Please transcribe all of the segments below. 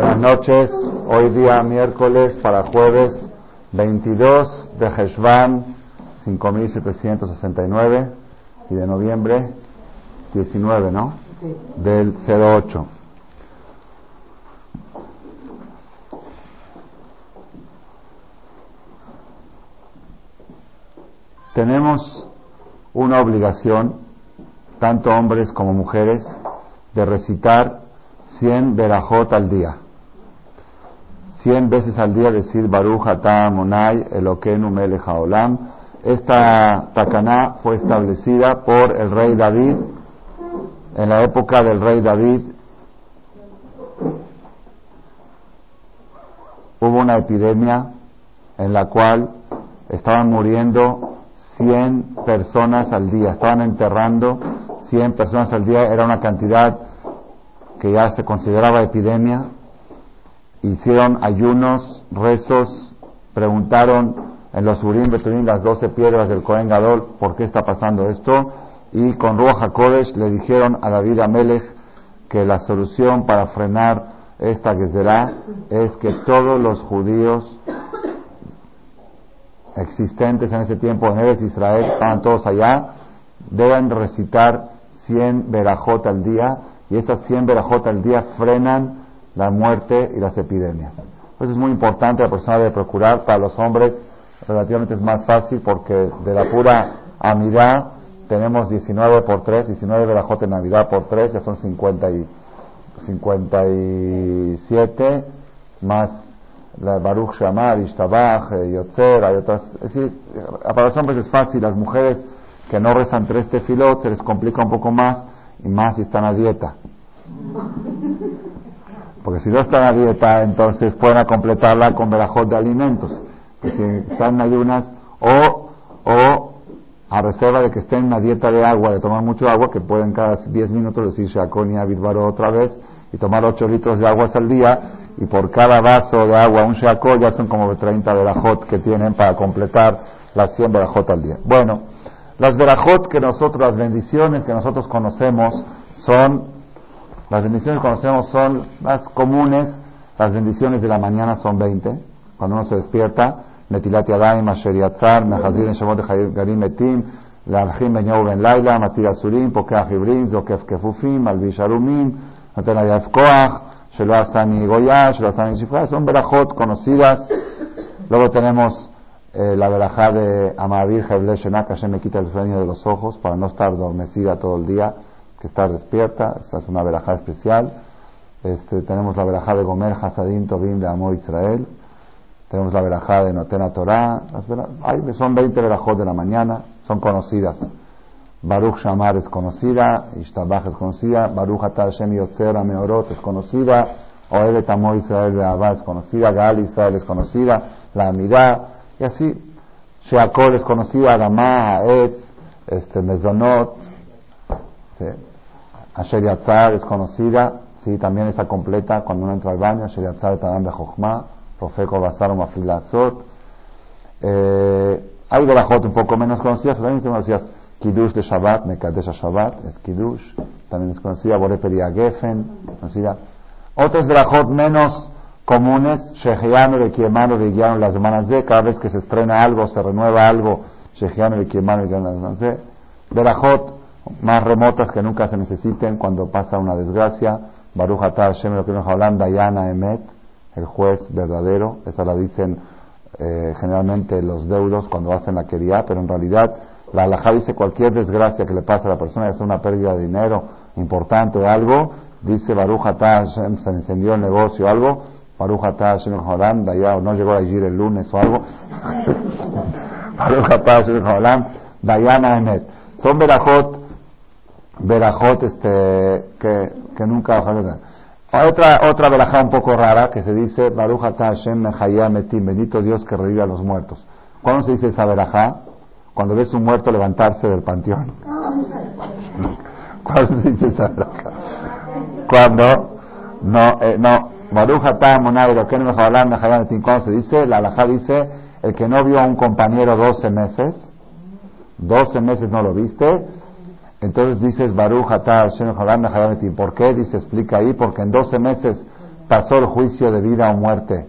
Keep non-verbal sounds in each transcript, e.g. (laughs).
Buenas noches. Hoy día miércoles para jueves 22 de Heshvan 5769 y de noviembre 19, ¿no? Del 08. Tenemos una obligación, tanto hombres como mujeres, de recitar 100 verajot al día. 100 veces al día decir Baruch Atah Monai Elokenu Melech Haolam. Esta takaná fue establecida por el rey David en la época del rey David. Hubo una epidemia en la cual estaban muriendo 100 personas al día, estaban enterrando 100 personas al día, era una cantidad que ya se consideraba epidemia, hicieron ayunos, rezos, preguntaron en los Urim Beturim, las doce piedras del Cohen Gadol, por qué está pasando esto, y con Ruach HaKodesh le dijeron a David Amelech que la solución para frenar esta será es que todos los judíos existentes en ese tiempo en Eres Israel, estaban todos allá, deben recitar 100 verajot al día y esas 100 verajot al día frenan la muerte y las epidemias. Eso es muy importante, la persona debe procurar, para los hombres relativamente es más fácil porque de la pura amidad tenemos 19 por 3, 19 verajot en Navidad por 3, ya son 50 y, 57, más la Baruch Shamar, Ishtabach, eh, Yotzer, hay otras. Es decir, para los hombres es fácil, las mujeres que no rezan tres tefilot se les complica un poco más y más si están a dieta. Porque si no están a dieta, entonces pueden completarla con verajot de alimentos. Que si están en ayunas o, o a reserva de que estén en una dieta de agua, de tomar mucho agua, que pueden cada 10 minutos decir Shakon y otra vez y tomar 8 litros de agua al día y por cada vaso de agua, un Shakon, ya son como 30 verajot que tienen para completar las 100 verajot al día. Bueno, las verajot que nosotros, las bendiciones que nosotros conocemos son, las bendiciones que conocemos son las comunes. Las bendiciones de la mañana son 20. Cuando uno se despierta, Metilat Yadayim, Asher Yatzar, Mehazir, Shemot, Garim, Metim, Larjim, Benyau, Ben Laila, Matir Azurim, Pokeh Hibrim, Zokef Kefufim, Alvisharumim, Natan Ayaf Koach, Shelo Asani Goya, Shelo Asani Shifra. Son verajot conocidas. Luego tenemos eh, la verajá de Amavir, Heble, Shenak, Hashem me quita el sueño de los ojos para no estar adormecida todo el día que estar despierta, esta es una verajá especial. Este, tenemos la verajá de Gomer Hasadim Tobim de Amo Israel, tenemos la verajá de Notena Torah, son 20 verajot de la mañana, son conocidas. Baruch Shamar es conocida, Ishtabach es conocida, Baruch Atal Hashem Yotzer Meorot es conocida, Oelet Amo Israel de Abba es conocida, Gal Israel es conocida, la Amidah, y así, Sheakol es conocida, Adamá, Aetz, este, Mezonot, ¿sí? Asher Yatzar es conocida, sí, también está completa. Cuando uno entra al baño, Asher Yatzar Tadam de Jochma, Profeco Basar Mafilazot. Eh, hay verajot un poco menos conocidas, también se conocidas Kiddush de Shabbat, Mekadesh Shabbat, es Kiddush, también es conocida Boreperia Geffen, conocida. Otras verajot menos comunes, Shehiano de Kiemano de las semanas de, cada vez que se estrena algo, se renueva algo, Shehiano de Kiemano de las semanas de, Berajot, más remotas que nunca se necesiten cuando pasa una desgracia, Baruch Atah Hashem, lo que nos hablan, Dayana Emet, el juez verdadero, esa la dicen eh, generalmente los deudos cuando hacen la quería, pero en realidad la halajá dice cualquier desgracia que le pase a la persona, ya sea una pérdida de dinero importante o algo, dice Baruch Atah Hashem, se encendió el negocio o algo, Baruch Atah Hashem Jolam, o no llegó a ir el lunes o algo. (laughs) Baruch Atah Hashem Dayana Emet. Son verajot, verajot este, que, que nunca otra, otra verajá un poco rara que se dice Baruch Hashem Metim, bendito Dios que revive a los muertos. ¿Cuándo se dice esa verajá? Cuando ves un muerto levantarse del panteón. ¿Cuándo se dice esa verajá? Cuando no, eh, no, Baruch no Cuando se dice, la alajá dice, el que no vio a un compañero 12 meses, 12 meses no lo viste, entonces dices Baruch Atah ¿Por qué? Dice, explica ahí, porque en 12 meses pasó el juicio de vida o muerte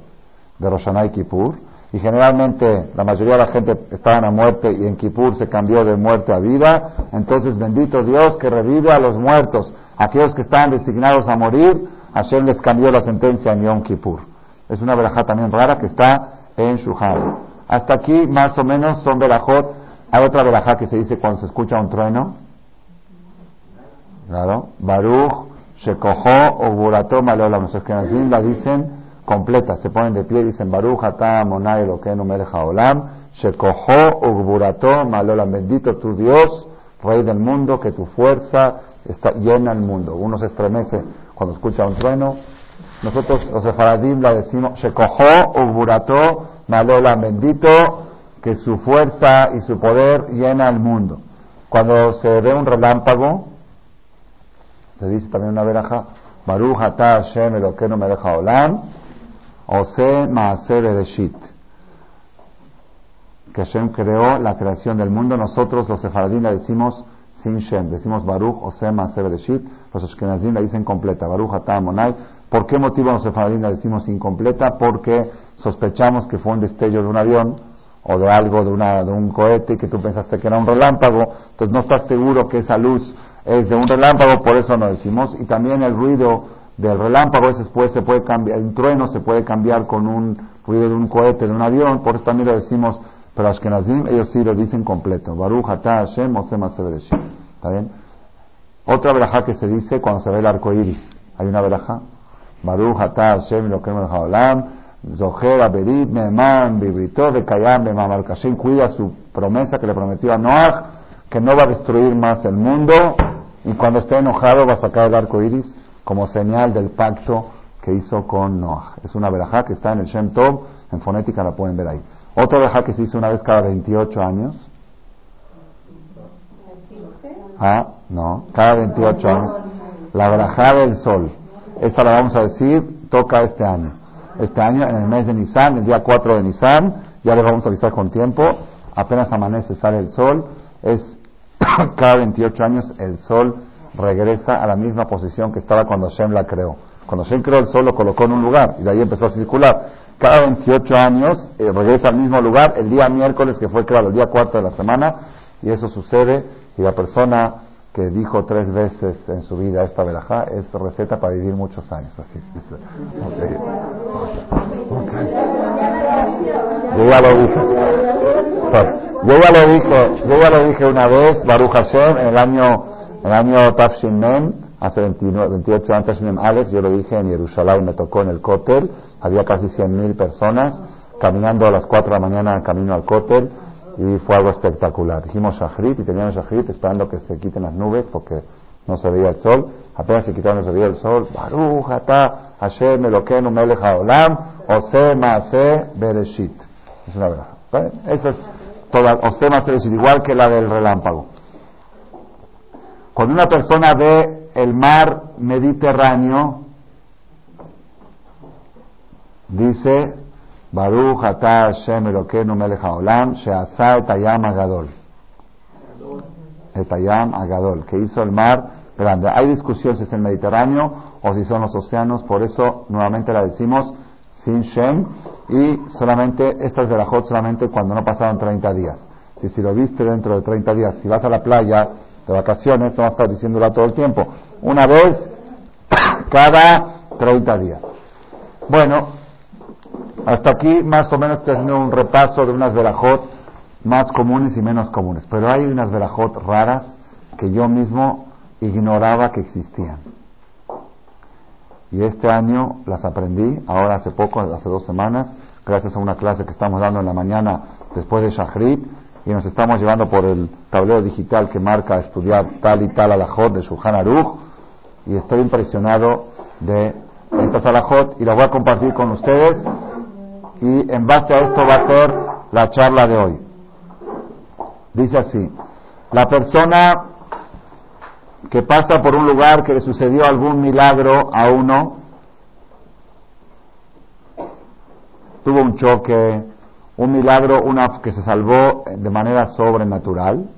de Roshanay y Kippur, y generalmente la mayoría de la gente estaban a muerte y en Kippur se cambió de muerte a vida, entonces bendito Dios que revive a los muertos, aquellos que estaban designados a morir, Hashem les cambió la sentencia en Yom Kippur. Es una verajá también rara que está en Shuhar. Hasta aquí más o menos son verajot. Hay otra verajá que se dice cuando se escucha un trueno. Claro. Baruch, Shekoho, Ogurato, Malolam. Los que la dicen completa. Se ponen de pie y dicen Baruch, Ata, Monai, Eloquenu, Melech Haolam. Shekoho, Ogurato, Malolam. Bendito tu Dios, Rey del mundo, que tu fuerza está llena el mundo. Uno se estremece cuando escucha un trueno. Nosotros los sefaradim la decimos, Shekoho, Ogurato, Malolam. Bendito que su fuerza y su poder llena el mundo. Cuando se ve un relámpago, se dice también una veraja, Baruch ata Hashem Elokeinu melech haolam, Ose maaser ereshit. Que Hashem creó la creación del mundo. Nosotros los sefaradín la decimos sin Shem. Decimos Baruch Ose maaser ereshit. Los ashkenazim la dicen completa. Baruch ata monai. ¿Por qué motivo los sefaradín la decimos incompleta? Porque sospechamos que fue un destello de un avión o de algo, de, una, de un cohete que tú pensaste que era un relámpago. Entonces no estás seguro que esa luz es de un relámpago, por eso no decimos. Y también el ruido del relámpago, después se puede cambiar, un trueno se puede cambiar con un ruido de un cohete, de un avión, por eso también lo decimos, pero Ashkenazim, ellos sí lo dicen completo. Baruch Ata Hashem ¿Está bien? Otra verajá que se dice cuando se ve el arco iris. Hay una verajá. Baruch Ata Hashem lo que Haolam. Zoher Aberit Neman Bibrito de Kayam Hashem cuida su promesa que le prometió a Noah que no va a destruir más el mundo y cuando esté enojado va a sacar el arco iris como señal del pacto que hizo con Noah. Es una verajá que está en el Shem Tov, en fonética la pueden ver ahí. Otra verajá que se hizo una vez cada 28 años. Ah, no, cada 28 años. La verajá del sol. Esta la vamos a decir, toca este año. Este año, en el mes de Nisan, el día 4 de Nisan, ya les vamos a avisar con tiempo, apenas amanece, sale el sol, es (coughs) cada 28 años el sol regresa a la misma posición que estaba cuando Hashem la creó. Cuando Hashem creó el sol lo colocó en un lugar y de ahí empezó a circular. Cada 28 años eh, regresa al mismo lugar el día miércoles que fue creado, el día cuarto de la semana, y eso sucede y la persona que dijo tres veces en su vida esta verajá es receta para vivir muchos años. Así, dije. Yo ya lo dije, yo ya lo dije una vez, Baruch Hashem, en el año el año Tafshin Mem, hace 29, 28 años, Mem Alex, yo lo dije en Jerusalén, me tocó en el Kotel, había casi 100.000 personas caminando a las 4 de la mañana camino al Kotel y fue algo espectacular. Dijimos Shahrit y teníamos Shahrit esperando que se quiten las nubes porque no se veía el sol. Apenas se quitaron, no se veía el sol. Baruch ata Hashem Elokeinu melech haolam ose maase bereshit. Es una verdad. Esa es toda, bereshit, igual que la del relámpago. Cuando una persona ve el mar Mediterráneo, dice, Baruch ata Hashem Elokeinu melech haolam she'asa agadol. Etayam agadol, que hizo el mar grande. Hay discusión si es el Mediterráneo o si son los océanos, por eso nuevamente la decimos sin y solamente estas verajot solamente cuando no pasaron 30 días. Si, si lo viste dentro de 30 días, si vas a la playa de vacaciones, no vas a estar diciéndola todo el tiempo. Una vez (coughs) cada 30 días. Bueno, hasta aquí más o menos haciendo un repaso de unas verajot más comunes y menos comunes. Pero hay unas verajot raras que yo mismo ignoraba que existían. Y este año las aprendí, ahora hace poco, hace dos semanas, gracias a una clase que estamos dando en la mañana después de Shahrit, y nos estamos llevando por el tablero digital que marca estudiar tal y tal alajot de Shulchan Aruch y estoy impresionado de estas alajot y las voy a compartir con ustedes y en base a esto va a ser la charla de hoy. Dice así, la persona que pasa por un lugar que le sucedió algún milagro a uno, tuvo un choque, un milagro, una que se salvó de manera sobrenatural.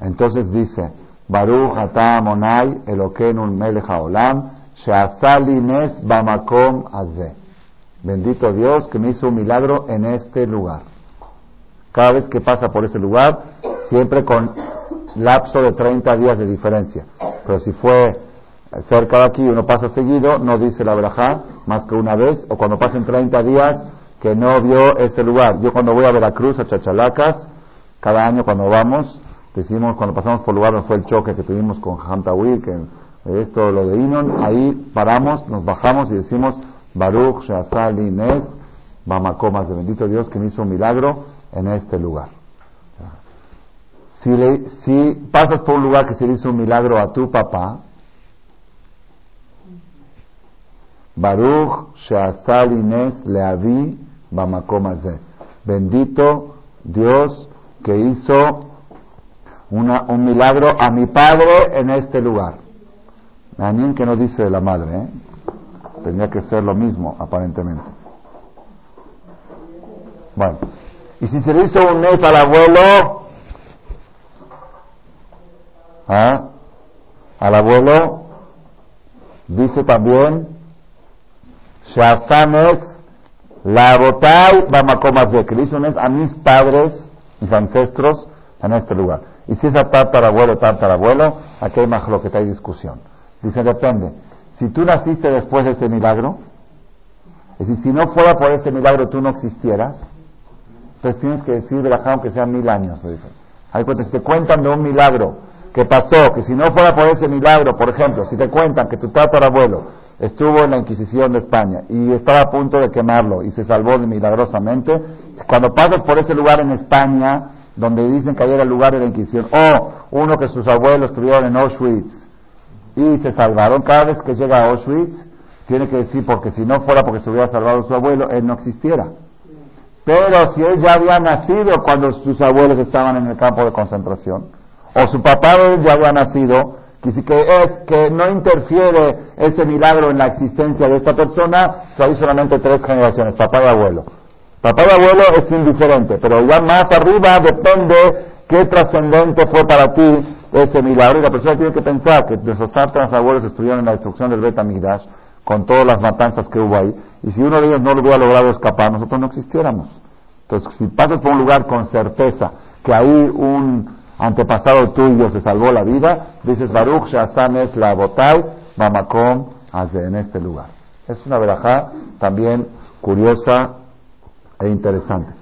Entonces dice, Baruch ata monai melech haolam, Nes Bamakom Azeh. Bendito Dios que me hizo un milagro en este lugar. Cada vez que pasa por ese lugar, siempre con lapso de 30 días de diferencia. Pero si fue cerca de aquí uno pasa seguido, no dice la verajá más que una vez, o cuando pasen 30 días que no vio ese lugar. Yo cuando voy a Veracruz, a Chachalacas, cada año cuando vamos, decimos, cuando pasamos por lugar donde fue el choque que tuvimos con Hantawi, que esto, lo de Inon, ahí paramos, nos bajamos y decimos, Baruch, Shazal, Inés, Bamacomas, de bendito Dios que me hizo un milagro en este lugar. Si, si pasas por un lugar que se le hizo un milagro a tu papá, Baruch, Shazal, Inés, Leavi, Bamacomas, bendito Dios que hizo una, un milagro a mi padre en este lugar. Anín que no dice de la madre, ¿eh? Tendría que ser lo mismo, aparentemente. Bueno, y si se le hizo un mes al abuelo, ¿ah? Al abuelo, dice también, Shazanes, la botai, vamacomas de que mes a mis padres, mis ancestros, en este lugar. Y si es a tatarabuelo, tatarabuelo, aquí hay más lo que hay discusión. Dice, depende. Si tú naciste después de ese milagro, es decir, si no fuera por ese milagro tú no existieras, entonces tienes que decir de la aunque sean mil años. Hay si te cuentan de un milagro que pasó, que si no fuera por ese milagro, por ejemplo, si te cuentan que tu tatarabuelo estuvo en la Inquisición de España y estaba a punto de quemarlo y se salvó milagrosamente, cuando pasas por ese lugar en España, donde dicen que ahí era el lugar de la Inquisición, o uno que sus abuelos estuvieron en Auschwitz, y se salvaron. Cada vez que llega a Auschwitz, tiene que decir, porque si no fuera porque se hubiera salvado su abuelo, él no existiera. Pero si él ya había nacido cuando sus abuelos estaban en el campo de concentración, o su papá ya había nacido, que es que no interfiere ese milagro en la existencia de esta persona, hay solamente tres generaciones, papá y abuelo. Papá y abuelo es indiferente, pero ya más arriba depende qué trascendente fue para ti ese milagro y la persona tiene que pensar que nuestros abuelos estuvieron en la destrucción del Bet con todas las matanzas que hubo ahí y si uno de ellos no lo hubiera logrado escapar nosotros no existiéramos entonces si pasas por un lugar con certeza que ahí un antepasado tuyo se salvó la vida dices Baruch Shazam es la Botai Mamakom en este lugar es una verajá también curiosa e interesante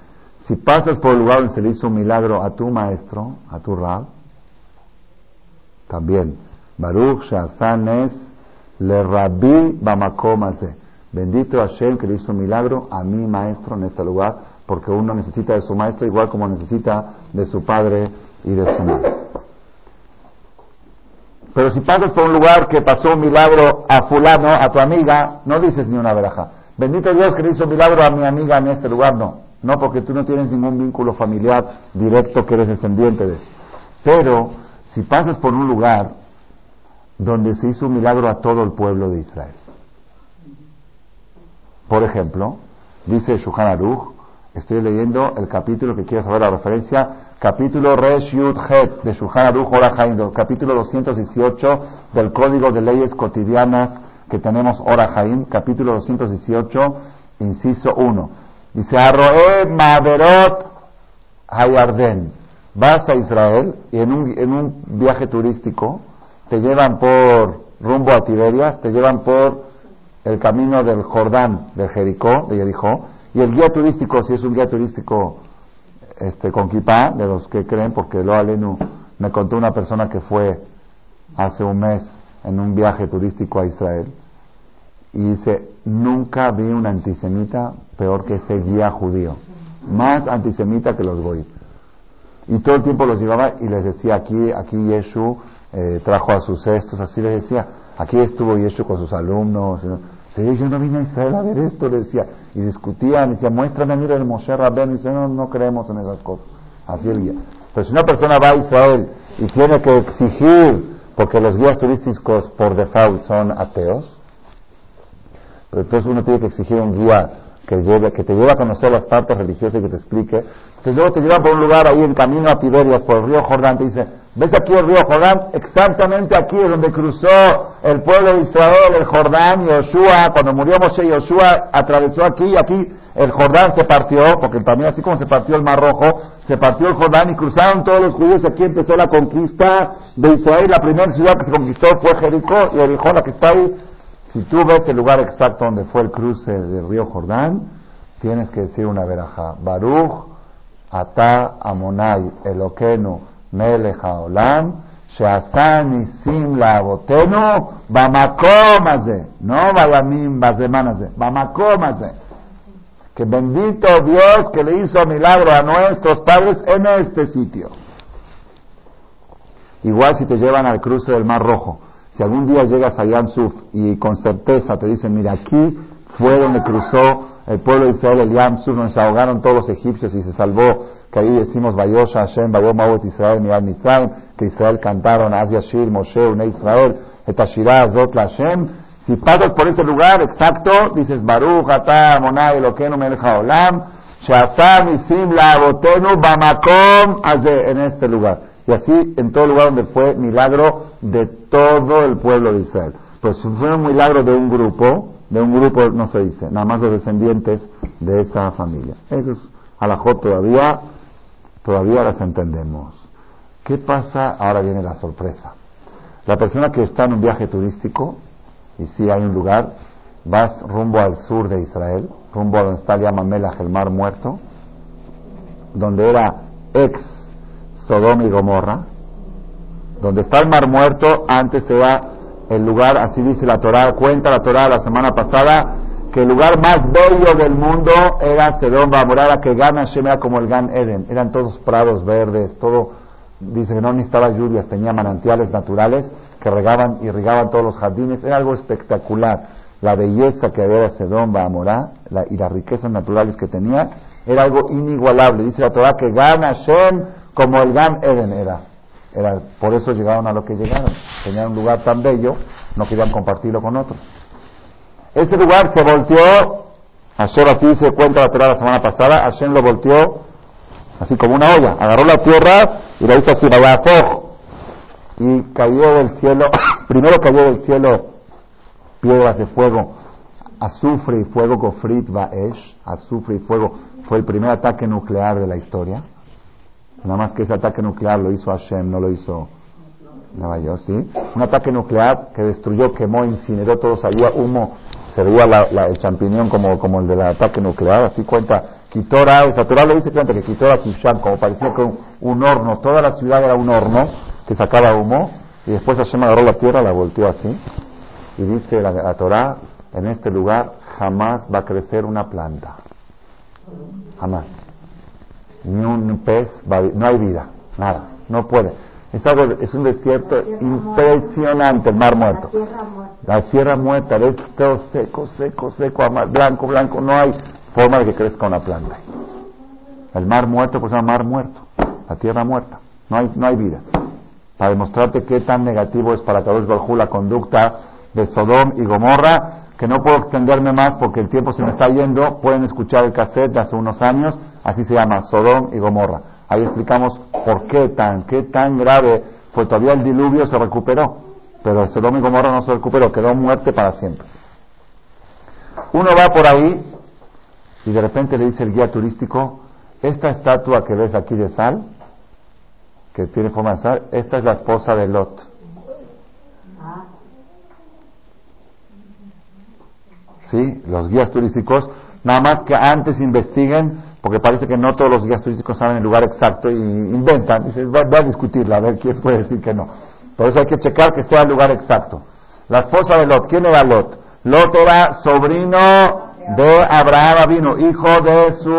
si pasas por el lugar donde se le hizo un milagro a tu maestro a tu Rab también. Baruch Shazanes le rabí bamakomase. Bendito Hashem que le hizo un milagro a mi maestro en este lugar, porque uno necesita de su maestro igual como necesita de su padre y de su madre. Pero si pasas por un lugar que pasó un milagro a fulano, a tu amiga, no dices ni una veraja. Bendito Dios que le hizo un milagro a mi amiga en este lugar, no. No, porque tú no tienes ningún vínculo familiar directo que eres descendiente de eso. Pero si pasas por un lugar donde se hizo un milagro a todo el pueblo de Israel. Por ejemplo, dice Shuhan Aruch, estoy leyendo el capítulo que quiero saber la referencia, capítulo Resh Het de Shuhan Aruch capítulo 218 del Código de Leyes Cotidianas que tenemos Ora capítulo 218, inciso 1. Dice, Arroe Maverot Hayarden vas a Israel y en un, en un viaje turístico te llevan por rumbo a Tiberias, te llevan por el camino del Jordán, de Jericó, de Jericó, y el guía turístico, si es un guía turístico este, con kipá, de los que creen, porque lo Alenu me contó una persona que fue hace un mes en un viaje turístico a Israel, y dice, nunca vi un antisemita peor que ese guía judío, más antisemita que los goy. Y todo el tiempo los llevaba y les decía, aquí, aquí Yeshu eh, trajo a sus cestos, así les decía, aquí estuvo Yeshu con sus alumnos. Sí, yo no vine a Israel a ver esto, le decía. Y discutían, decía, muéstrame, mira el Moshe Rabben. Y dice, no, no creemos en esas cosas. Así el guía. Pero si una persona va a Israel y tiene que exigir, porque los guías turísticos por default son ateos, pero entonces uno tiene que exigir un guía que, lleve, que te lleve a conocer las partes religiosas y que te explique. Entonces luego te lleva por un lugar ahí en camino a Tiberias, por el río Jordán, te dice, ¿Ves aquí el río Jordán? Exactamente aquí es donde cruzó el pueblo de Israel, el Jordán y Yoshua. Cuando murió Moshe, Yoshua atravesó aquí y aquí el Jordán se partió, porque también así como se partió el Mar Rojo, se partió el Jordán y cruzaron todos los judíos. Aquí empezó la conquista de Israel. La primera ciudad que se conquistó fue Jericó y Jericó, la que está ahí. Si tú ves el lugar exacto donde fue el cruce del río Jordán, tienes que decir una veraja. Baruch, Ata, Amonai, Eloquenu, Melech Haolam, Sheasan, Isim, Laabotenu, No Balamim, Bazeman Azeh. Que bendito Dios que le hizo milagro a nuestros padres en este sitio. Igual si te llevan al cruce del Mar Rojo si algún día llegas a Yamsuf y con certeza te dicen, mira, aquí fue donde cruzó el pueblo de Israel, el Yamsuf, donde se ahogaron todos los egipcios y se salvó que ahí decimos Vayosha Hashem, Vayom Israel, Miad Mitzrayim, que Israel cantaron Az Yashir, Moshe, Une Israel, Etashirah, Azot Hashem. Si pasas por ese lugar exacto, dices Baruch, Atah, Monai, Eloquenu, Melech Haolam, Sheasar, Nisim, Laabotenu, Bamakom, en este lugar. Y así en todo lugar donde fue milagro de todo el pueblo de Israel. Pues fue un milagro de un grupo, de un grupo no se dice, nada más los descendientes de esa familia. Eso es alajot todavía todavía las entendemos. ¿Qué pasa? Ahora viene la sorpresa. La persona que está en un viaje turístico, y si hay un lugar, vas rumbo al sur de Israel, rumbo a donde está Melach, el mar muerto, donde era ex Sodoma y Gomorra, donde está el mar muerto, antes era el lugar, así dice la Torah, cuenta la Torah la semana pasada, que el lugar más bello del mundo era Sedón Bamorara, que Gan Hashem era como el Gan Eden, eran todos prados verdes, todo, dice que no necesitaba lluvias, tenía manantiales naturales que regaban, y irrigaban todos los jardines, era algo espectacular. La belleza que había de Sedón Bamorá y las riquezas naturales que tenía era algo inigualable. Dice la Torah que Gan Hashem como el Gan Eden era. era. Por eso llegaron a lo que llegaron. Tenían un lugar tan bello, no querían compartirlo con otros. Ese lugar se volteó, Hashem así se cuenta la la semana pasada, Hashem lo volteó así como una olla, agarró la tierra y la hizo así, y cayó del cielo, (coughs) primero cayó del cielo piedras de fuego, azufre y fuego, Gofrit Baesh, azufre y fuego, fue el primer ataque nuclear de la historia. Nada más que ese ataque nuclear lo hizo Hashem, no lo hizo Nueva York, ¿sí? Un ataque nuclear que destruyó, quemó, incineró todo, salía humo se veía el champiñón como, el del ataque nuclear, así cuenta Quitora, o sea, lo dice cuenta que Quitora Kishan, como parecía que un, horno, toda la ciudad era un horno que sacaba humo, y después Hashem agarró la tierra, la volteó así, y dice la, la Torah, en este lugar jamás va a crecer una planta, jamás, ni un pez, no hay vida, nada, no puede. Es, un desierto impresionante, el mar muerto. La tierra muerta, es todo seco, seco, seco, blanco, blanco, no hay forma de que crezca una planta. El mar muerto, pues llama mar muerto, la tierra muerta, no hay, no hay vida. Para demostrarte qué tan negativo es para Kadosh Barjú la conducta de Sodom y Gomorra, que no puedo extenderme más porque el tiempo se me está yendo, pueden escuchar el cassette de hace unos años, así se llama, Sodom y Gomorra. Ahí explicamos por qué tan, qué tan grave fue. Todavía el diluvio se recuperó, pero el Sodoma y Gomorra no se recuperó, quedó muerte para siempre. Uno va por ahí y de repente le dice el guía turístico, esta estatua que ves aquí de sal, que tiene forma de sal, esta es la esposa de Lot. ¿Sí? Los guías turísticos, nada más que antes investiguen porque parece que no todos los guías turísticos saben el lugar exacto y inventan. Y va, a discutirla, a ver quién puede decir que no. Por eso hay que checar que sea el lugar exacto. La esposa de Lot, ¿quién era Lot? Lot era sobrino de Abraham vino, hijo de su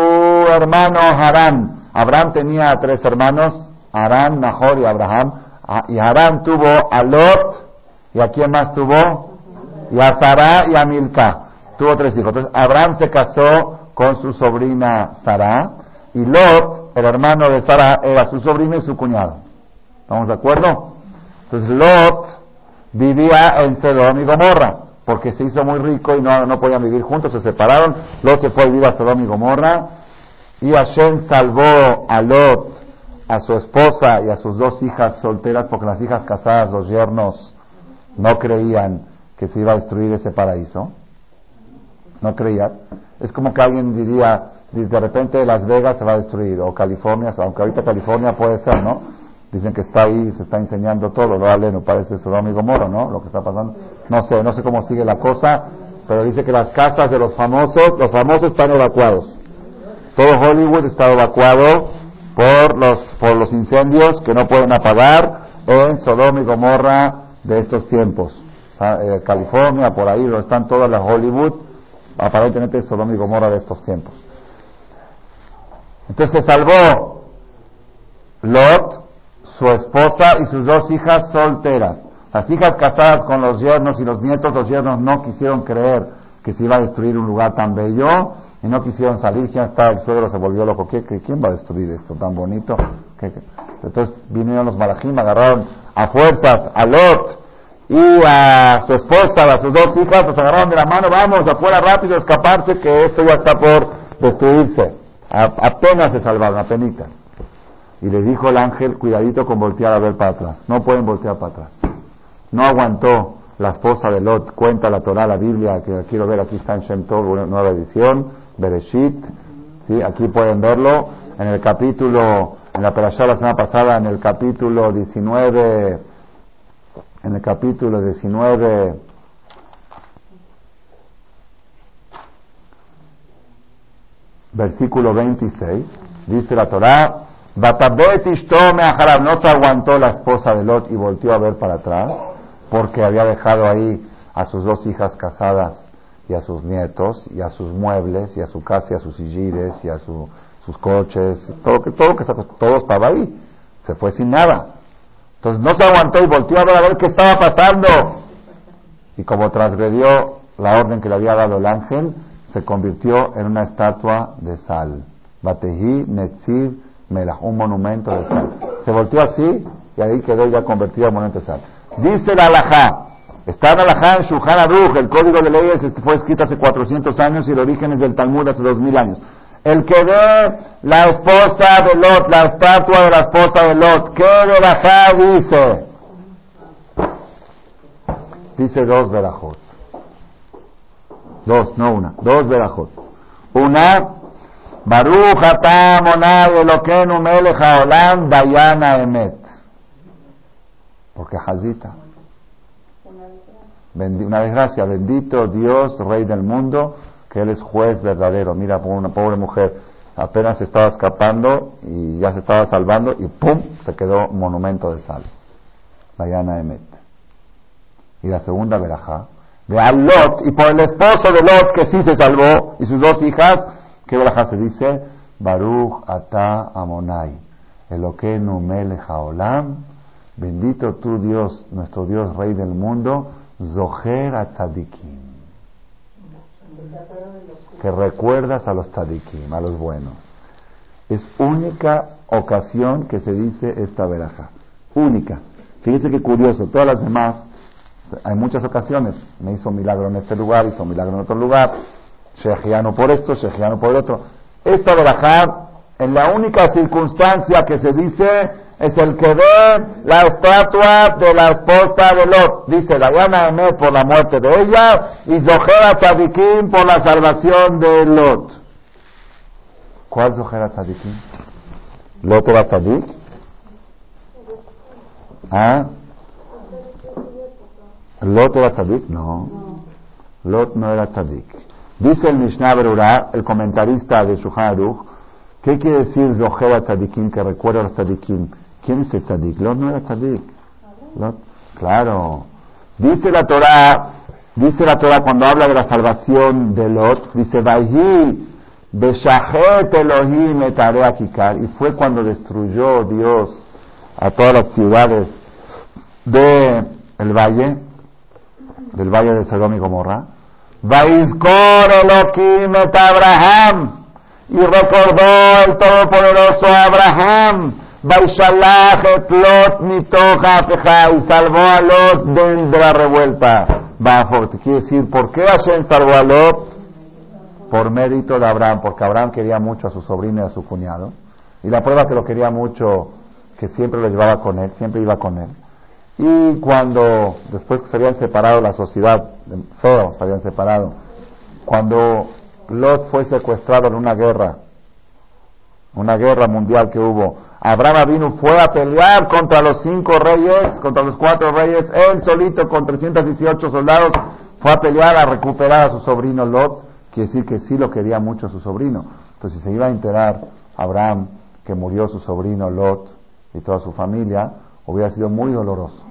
hermano Harán. Abraham tenía tres hermanos, Harán, Nahor y Abraham. Ah, y Harán tuvo a Lot, ¿y a quién más tuvo? Y a Sarah y a Milka. Tuvo tres hijos. Entonces Abraham se casó con su sobrina Sara y Lot, el hermano de Sara, era su sobrino y su cuñado. ¿Estamos de acuerdo? Entonces Lot vivía en Sodom y Gomorra porque se hizo muy rico y no, no podían vivir juntos, se separaron. Lot se fue a vivir a Sodom y Gomorra y Hashem salvó a Lot a su esposa y a sus dos hijas solteras, porque las hijas casadas, los yernos, no creían que se iba a destruir ese paraíso. No creían. Es como que alguien diría, de repente Las Vegas se va a destruir, o California, aunque ahorita California puede ser, ¿no? Dicen que está ahí, se está enseñando todo, lo no parece Sodoma y Gomorra, ¿no? Lo que está pasando. No sé, no sé cómo sigue la cosa, pero dice que las casas de los famosos, los famosos están evacuados. Todo Hollywood está evacuado por los, por los incendios que no pueden apagar en Sodoma y Gomorra de estos tiempos. Eh, California, por ahí, donde están todas las Hollywood, aparentemente Sodoma y Gomorra de estos tiempos. Entonces salvó Lot, su esposa y sus dos hijas solteras. Las hijas casadas con los yernos y los nietos, los yernos no quisieron creer que se iba a destruir un lugar tan bello y no quisieron salir. Ya está, el suegro se volvió loco. ¿Qué, quién va a destruir esto tan bonito? Entonces vinieron los malajim, agarraron a fuerzas a Lot y a su esposa, a sus dos hijas, los agarraron de la mano, vamos afuera rápido, escaparse, que esto ya está por destruirse. apenas se salvaron, apenas. Y les dijo el ángel, cuidadito con voltear a ver para atrás. No pueden voltear para atrás. No aguantó la esposa de Lot, cuenta la Torah, la Biblia, que quiero ver, aquí está en Shem Tov, una nueva edición, Bereshit, ¿sí? aquí pueden verlo, en el capítulo, en la perashá la semana pasada, en el capítulo 19, en el capítulo 19, versículo 26, dice la Torah, no se aguantó la esposa de Lot y volteó a ver para atrás, porque había dejado ahí a sus dos hijas casadas y a sus nietos y a sus muebles y a su casa y a sus sillires y a sus coches, todo, todo que todo estaba ahí, se fue sin nada. Entonces no se aguantó y volteó a ver a ver qué estaba pasando. Y como transgredió la orden que le había dado el ángel, se convirtió en una estatua de sal. Batehi Netziv un monumento de sal. Se volteó así y ahí quedó ya convertido en monumento de sal. Dice la alajá, está en alajá en Shulchan Aruch, el código de leyes fue escrito hace 400 años y el origen es del Talmud hace 2000 años. El que ve la esposa de Lot, la estatua de la esposa de Lot, ¿qué verajá dice? Dice dos verajot. Dos, no una, dos verajot. Una, Baruch atam onay Elokeinu melech haolam dayana emet. Porque Hazita. Una desgracia, bendito Dios, Rey del mundo, Él es juez verdadero. Mira, una pobre mujer apenas estaba escapando y ya se estaba salvando y ¡pum! se quedó monumento de sal. Dayana Emet. Y la segunda verajá, de Lot, y por el esposo de Lot que sí se salvó, y sus dos hijas, ¿Qué verajá se dice? Baruch ata amonai. Eloquenu melech haolam. Bendito tú Dios, nuestro Dios Rey del mundo. Zoher tzadikim. Que recuerdas a los tzadikim, a los buenos. Es única ocasión que se dice esta veraja. Única. Fíjese qué curioso. Todas las demás, hay muchas ocasiones. Me hizo milagro en este lugar, hizo milagro en otro lugar Shejiano por esto, Shejiano por el otro. Esta verajá, en la única circunstancia que se dice, es el que ve la estatua de la esposa de Lot. Dice Dayana Emet por la muerte de ella y Zohera Tzadikim por la salvación de Lot. ¿Cuál Zohera Tzadikim? ¿Lot era Tzadik? ¿Ah? ¿Lot era Tzadik? No. Lot no era Tzadik. Dice el Mishnah Berurah, el comentarista de Shulchan ¿qué quiere decir Zohera Tzadikim, que recuerda a los Tzadikim? ¿Quién es el Tzadik? Lot no era Tzadik. Claro. Dice la Torah, dice la Torah cuando habla de la salvación de Lot, dice, Beshahet Elohim Kikar, y fue cuando destruyó Dios a todas las ciudades del el valle, del valle de Sodom y Gomorra, Vaizkor Elohim et Abraham. Y recordó el Todopoderoso Abraham. Vaishalach et Lot mitoja y salvó a Lot de la revuelta. Bajo, te quiere decir, ¿por qué Hashem salvó a Lot? Por mérito de Abraham, porque Abraham quería mucho a su sobrino y a su cuñado. Y la prueba que lo quería mucho que siempre lo llevaba con él, siempre iba con él. Y cuando, después que se habían separado la sociedad, feo, se habían separado, cuando Lot fue secuestrado en una guerra, una guerra mundial que hubo, Abraham vino fue a pelear contra los cinco reyes, contra los cuatro reyes, él solito con 318 soldados, fue a pelear a recuperar a su sobrino Lot, quiere decir que sí lo quería mucho su sobrino. Entonces, si se iba a enterar Abraham que murió su sobrino Lot y toda su familia, hubiera sido muy doloroso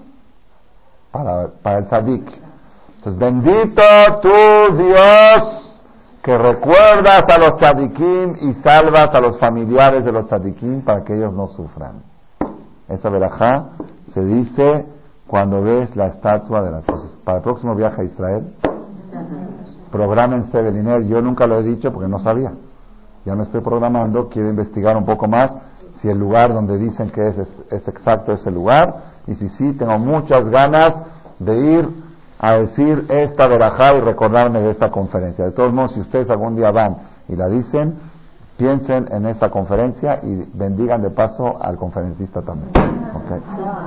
para, para el Sadik. Entonces, bendito tú Dios que recuerdas a los tzadikim y salvas a los familiares de los tzadikim para que ellos no sufran. Esa verajá se dice cuando ves la estatua de las cosas. Para el próximo viaje a Israel, programense Beliner. Yo nunca lo he dicho porque no sabía. Ya me estoy programando, quiero investigar un poco más si el lugar donde dicen que es, es, exacto ese lugar. Y si sí, tengo muchas ganas de ir a decir esta verajá y recordarme de esta conferencia. De todos modos, si ustedes algún día van y la dicen, piensen en esta conferencia y bendigan de paso al conferencista también.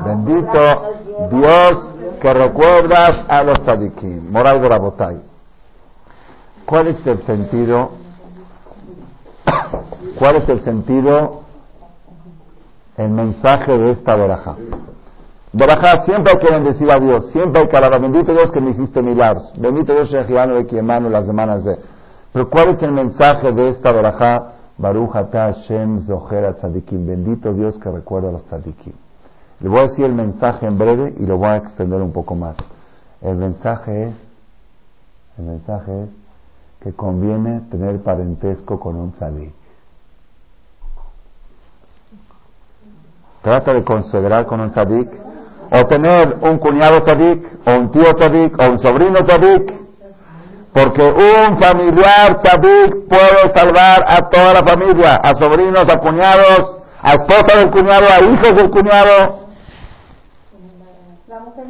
Bendito Dios que recuerdas a los tzadikim. Moray de Rabotay. ¿Cuál es el sentido? (coughs) ¿Cuál es el sentido, el mensaje de esta veraja? Veraja, siempre hay que bendecir a Dios, siempre hay que alabar. Bendito Dios que me hiciste milagros. Bendito Dios, Shejiano, de Kiemano, las semanas de. Pero ¿cuál es el mensaje de esta veraja? Baruch Hashem Zohera Tzadikim. Bendito Dios que recuerda a los tzadikim. Le voy a decir el mensaje en breve y lo voy a extender un poco más. El mensaje es, el mensaje es que conviene tener parentesco con un tzadik. Trata de consagrar con un tzadik, o tener un cuñado tzadik, o un tío tzadik, o un sobrino tzadik, porque un familiar tzadik puede salvar a toda la familia, a sobrinos, a cuñados, a esposa del cuñado, a hijos del cuñado.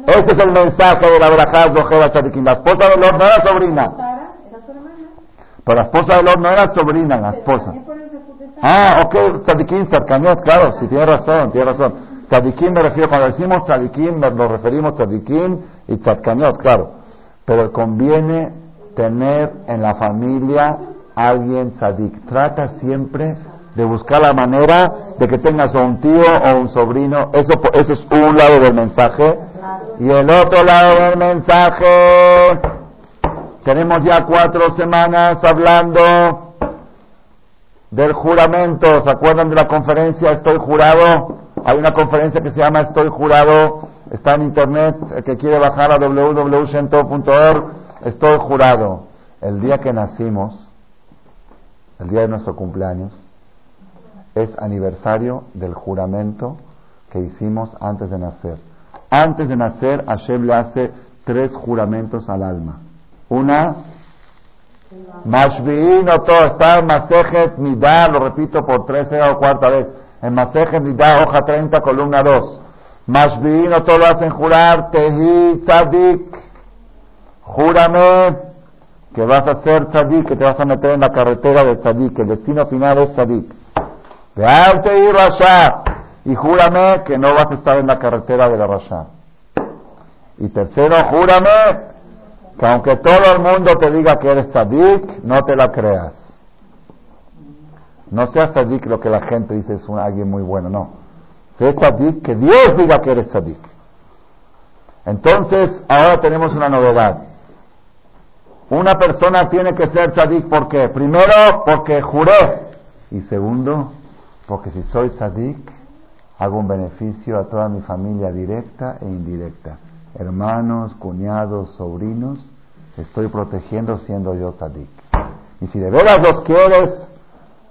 Ese es el mensaje de la Brajá Zoheva Tzadikim. La esposa de Lot no era sobrina. Pero la esposa de Lot no era sobrina, la esposa. Ah, ok, Tzadikim, Tzadkaniot, claro, sí, tiene razón, tiene razón. Tzadikim me refiero, cuando decimos Tzadikim, nos referimos Tzadikim y Tzadkaniot, claro. Pero conviene tener en la familia alguien tzadik. Trata siempre de buscar la manera de que tengas un tío o un sobrino. Eso, eso es un lado del mensaje. Y el otro lado del mensaje, tenemos ya cuatro semanas hablando del juramento. ¿Se acuerdan de la conferencia Estoy jurado? Hay una conferencia que se llama Estoy jurado. Está en internet. El que quiere bajar a www.shento.org. Estoy jurado. El día que nacimos, el día de nuestro cumpleaños, es aniversario del juramento que hicimos antes de nacer. Antes de nacer, Hashem le hace tres juramentos al alma. Una, Mashvi'in todo está Masejet Midah, lo repito por tercera o cuarta vez. En Masejet Midah, hoja 30, columna 2. Mashvi'in todo lo hacen jurar, Tehi Tzadik. Júrame que vas a ser Tzadik, que te vas a meter en la carretera de Tzadik, el destino final es Tzadik. arte y Rasha y júrame que no vas a estar en la carretera de la Rasha. Y tercero, júrame que aunque todo el mundo te diga que eres tzadik, no te la creas. No seas tzadik lo que la gente dice es un, alguien muy bueno, no. Sé tzadik que Dios diga que eres tzadik. Entonces, ahora tenemos una novedad. Una persona tiene que ser tzadik, ¿por qué? Primero, porque juré. Y segundo, porque si soy tzadik, hago un beneficio a toda mi familia directa e indirecta. Hermanos, cuñados, sobrinos, estoy protegiendo siendo yo tzadik. Y si de veras los quieres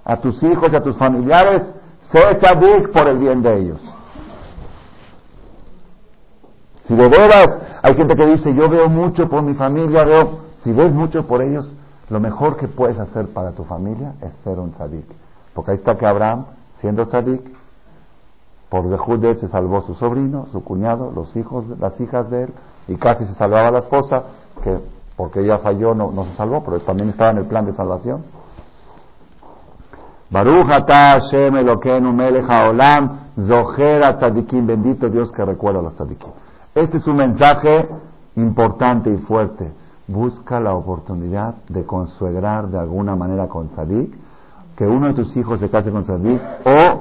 a tus hijos y a tus familiares, sé tzadik por el bien de ellos. Si de veras hay gente que dice, yo veo mucho por mi familia, veo, si ves mucho por ellos, lo mejor que puedes hacer para tu familia es ser un tzadik. Porque ahí está que Abraham, siendo tzadik, por Zehud de él se salvó su sobrino, su cuñado, los hijos, las hijas de él, y casi se salvaba la esposa, que porque ella falló no, no se salvó, pero también estaba en el plan de salvación. Baruch Hashem Elokeinu Melech Haolam Zohera Tzadikim, bendito Dios que recuerda a los Tzadikim. Este es un mensaje importante y fuerte. Busca la oportunidad de consuegrar de alguna manera con Tzadik, que uno de tus hijos se case con Tzadik, o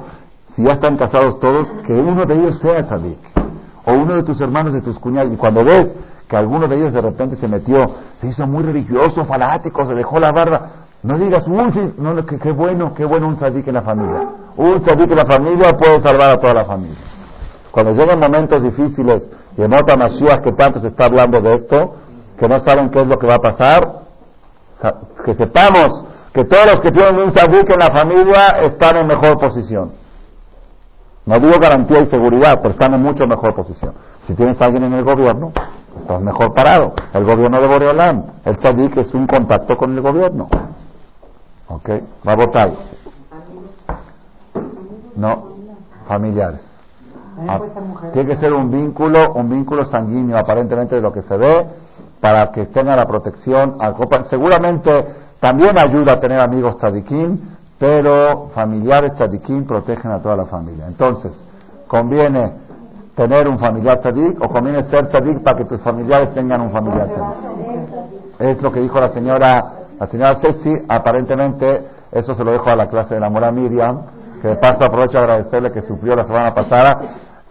si ya están casados todos, que uno de ellos sea Tzadik, o uno de tus hermanos, de tus cuñados, y cuando ves que alguno de ellos de repente se metió, se hizo muy religioso, fanático, se dejó la barba, no digas, uy, no, qué, bueno, qué bueno un tzadik en la familia. Un tzadik en la familia puede salvar a toda la familia. Cuando lleguen momentos difíciles y en otra que tanto se está hablando de esto, que no saben qué es lo que va a pasar, que sepamos que todos los que tienen un tzadik en la familia están en mejor posición. No digo garantía y seguridad, pero están en mucho mejor posición. Si tienes a alguien en el gobierno, estás mejor parado. El gobierno de Boreolam, el tzadik es un contacto con el gobierno. ¿Ok? Rabotai. No, familiares. Ah, tiene que ser un vínculo, un vínculo sanguíneo, aparentemente de lo que se ve, para que tenga la protección. Seguramente también ayuda a tener amigos tzadikim, pero familiares tzadikim protegen a toda la familia. Entonces, conviene tener un familiar tzadik o conviene ser tzadik para que tus familiares tengan un familiar tzadik. Es lo que dijo la señora la señora Ceci, aparentemente, eso se lo dejo a la clase de la mora Miriam, que de paso aprovecho a agradecerle que sufrió la semana pasada.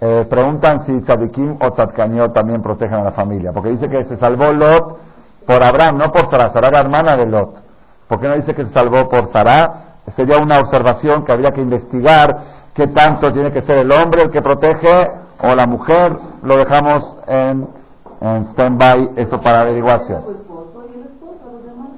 Eh, preguntan si Tzadikim o Tzadkaniot también protegen a la familia, porque dice que se salvó Lot por Abraham, no por Sarah, Sarah la hermana de Lot. ¿Por qué no dice que se salvó por Sarah? Sería una observación que habría que investigar qué tanto tiene que ser el hombre el que protege o la mujer. Lo dejamos en, en stand-by, eso para averiguación.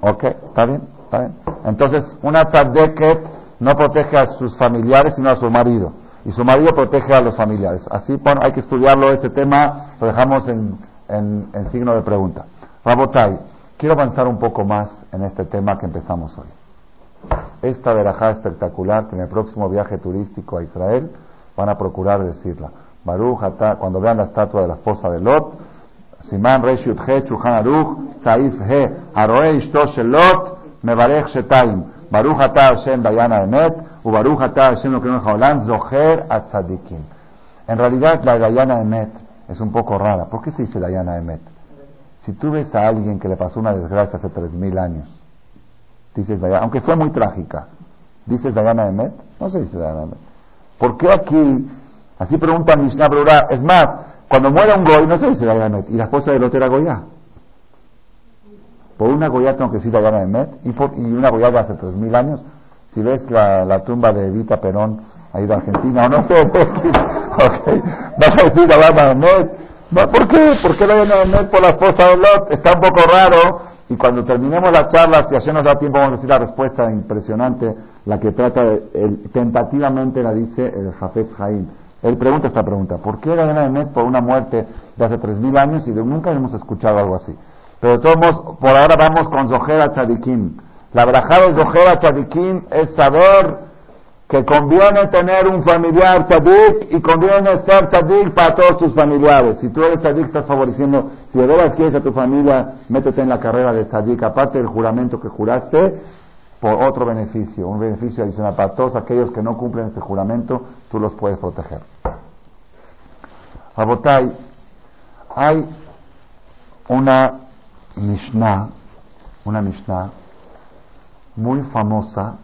Ok, está bien, está bien. Entonces, una tzadeket no protege a sus familiares, sino a su marido. Y su marido protege a los familiares. Así, bueno, hay que estudiarlo, ese tema lo dejamos en, en, signo de pregunta. Rabotai, quiero avanzar un poco más en este tema que empezamos hoy. Esta verajá espectacular que en el próximo viaje turístico a Israel van a procurar decirla. Baruch, cuando vean la estatua de la esposa de Lot, Simán Reish He, Chuhan Aruch, Saif He, Aroe Ishto Shelot, Mevarech Shetaim, Baruch Ata Hashem Dayana Emet, U Baruch Ata Hashem Lokrim Haolam, Zoher Atzadikim. En realidad la Dayana Emet es un poco rara. ¿Por qué se dice Dayana Emet? Si tú ves a alguien que le pasó una desgracia hace tres mil años, dices Dayana, aunque fue muy trágica, dices Dayana Emet, no se dice Dayana Emet. ¿Por qué aquí, así pregunta Mishnah Brura, es más, cuando muera un goy, no se dice Dayanet. Y la esposa de Lot era Goya. Por una Goya tengo que decir Dayanet. Y, y una Goya de hace tres mil años. Si ves la, la tumba de Evita Perón, ahí de Argentina, o no sé, (laughs) okay. vas a decir Dayanet. No, ¿Por qué? ¿Por qué Dayanet por la esposa de Lot? Está un poco raro. Y cuando terminemos la charla, si ayer nos da tiempo, vamos a decir la respuesta impresionante, la que trata, de, tentativamente la dice el Jafet Jaim él pregunta esta pregunta, ¿por qué era Emet por una muerte de hace tres mil años y nunca hemos escuchado algo así? Pero de todos modos, por ahora vamos con Zohera Tzadikim. La brajada de Zohera Tzadikim es saber que conviene tener un familiar tzadik y conviene ser tzadik para todos tus familiares. Si tú eres tzadik, estás favoreciendo, si de veras quieres a tu familia, métete en la carrera de tzadik, aparte del juramento que juraste, por otro beneficio, un beneficio adicional para todos aquellos que no cumplen este juramento, tú los puedes proteger. Hay una Mishnah, una Mishnah muy famosa,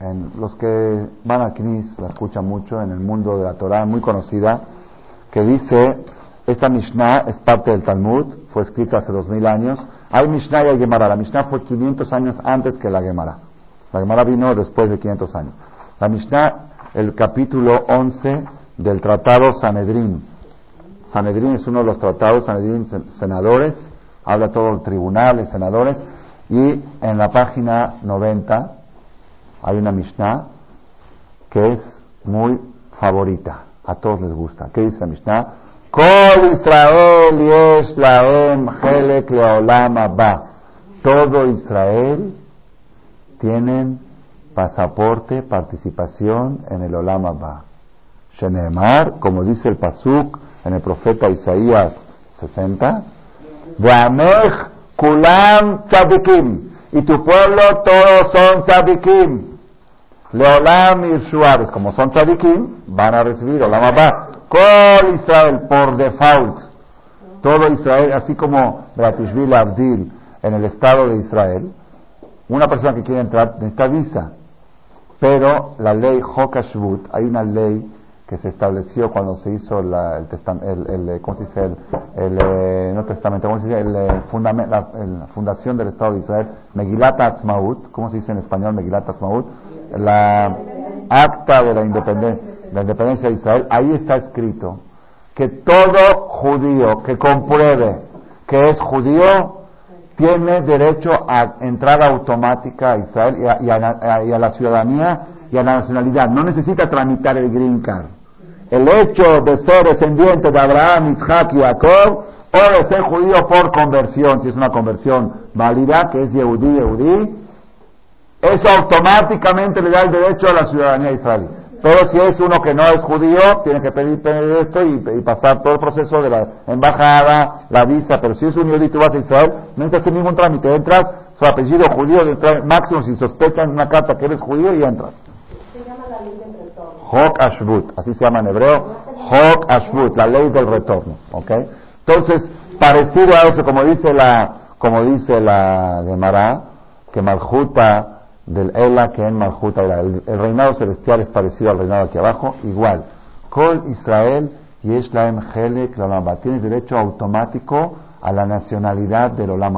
en los que van a Knis la escuchan mucho en el mundo de la Torah, muy conocida, que dice, esta Mishnah es parte del Talmud, fue escrita hace dos mil años, hay Mishnah y hay Gemara, la Mishnah fue 500 años antes que la Gemara. La Gemara vino después de 500 años. La Mishnah, el capítulo 11 del tratado Sanedrín. Sanedrín es uno de los tratados, Sanedrín, senadores, habla todo el tribunal, de senadores, y en la página 90 hay una Mishnah que es muy favorita, a todos les gusta. ¿Qué dice la Mishnah? Kol Israel yesh laem helek leolam Todo Israel tienen pasaporte, participación en el Olam Abba. Shenemar, como dice el Pasuk en el profeta Isaías 60, Amech Kulam Tzadikim, y tu pueblo todos son Tzadikim. Leolam y como son Tzadikim, van a recibir Olam Abba. Con Israel, por default. Todo Israel, así como Bratishvili Abdil en el Estado de Israel, una persona que quiere entrar necesita visa. Pero la ley Hokashvut, hay una ley que se estableció cuando se hizo la, el, el, el, ¿cómo se dice? El, eh, no testamento, ¿cómo se dice? El, eh, la, fundación del Estado de Israel, Megilat Atzmaut, ¿cómo se dice en español Megilat Atzmaut? La acta de la independencia, la independencia de Israel, ahí está escrito que todo judío que compruebe que es judío tiene derecho a entrada automática a Israel y a, y a la ciudadanía y a la nacionalidad. No necesita tramitar el green card el hecho de ser descendiente de Abraham, Isaac y Jacob, o de ser judío por conversión, si es una conversión válida, que es Yehudí, Yehudí, eso automáticamente le da el derecho a la ciudadanía israelí. Pero si es uno que no es judío, tiene que pedir, esto y, pasar todo el proceso de la embajada, la visa. Pero si es un judío y tú vas a Israel, no necesitas hacer ningún trámite. Entras, su apellido judío, máximo si sospechan una carta que eres judío y entras. Hok Ashbut, así se llama en hebreo, Hok Ashbut, la ley del retorno, ¿ok? Entonces, parecido a eso, como dice la, como dice la Gemara, que Maljuta del Ela, que en Maljuta el, reinado celestial es parecido al reinado aquí abajo, igual. Kol Israel y Laem Helek tienes derecho automático a la nacionalidad del Olam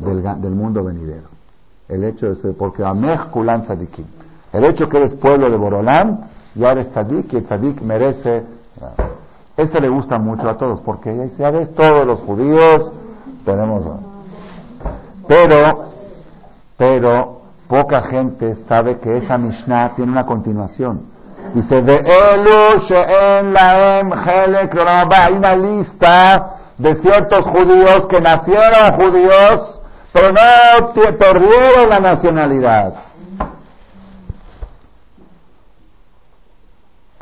del, del mundo venidero. El hecho de ser, porque Amech Kulan Tzadikim. El hecho que eres pueblo de Borolán, ya eres tzadik y el tzadik merece. Ese le gusta mucho a todos, porque ya ves, todos los judíos tenemos. Pero, pero, poca gente sabe que esa Mishnah tiene una continuación. Dice, de en la hay una lista de ciertos judíos que nacieron judíos, pero no perdieron la nacionalidad.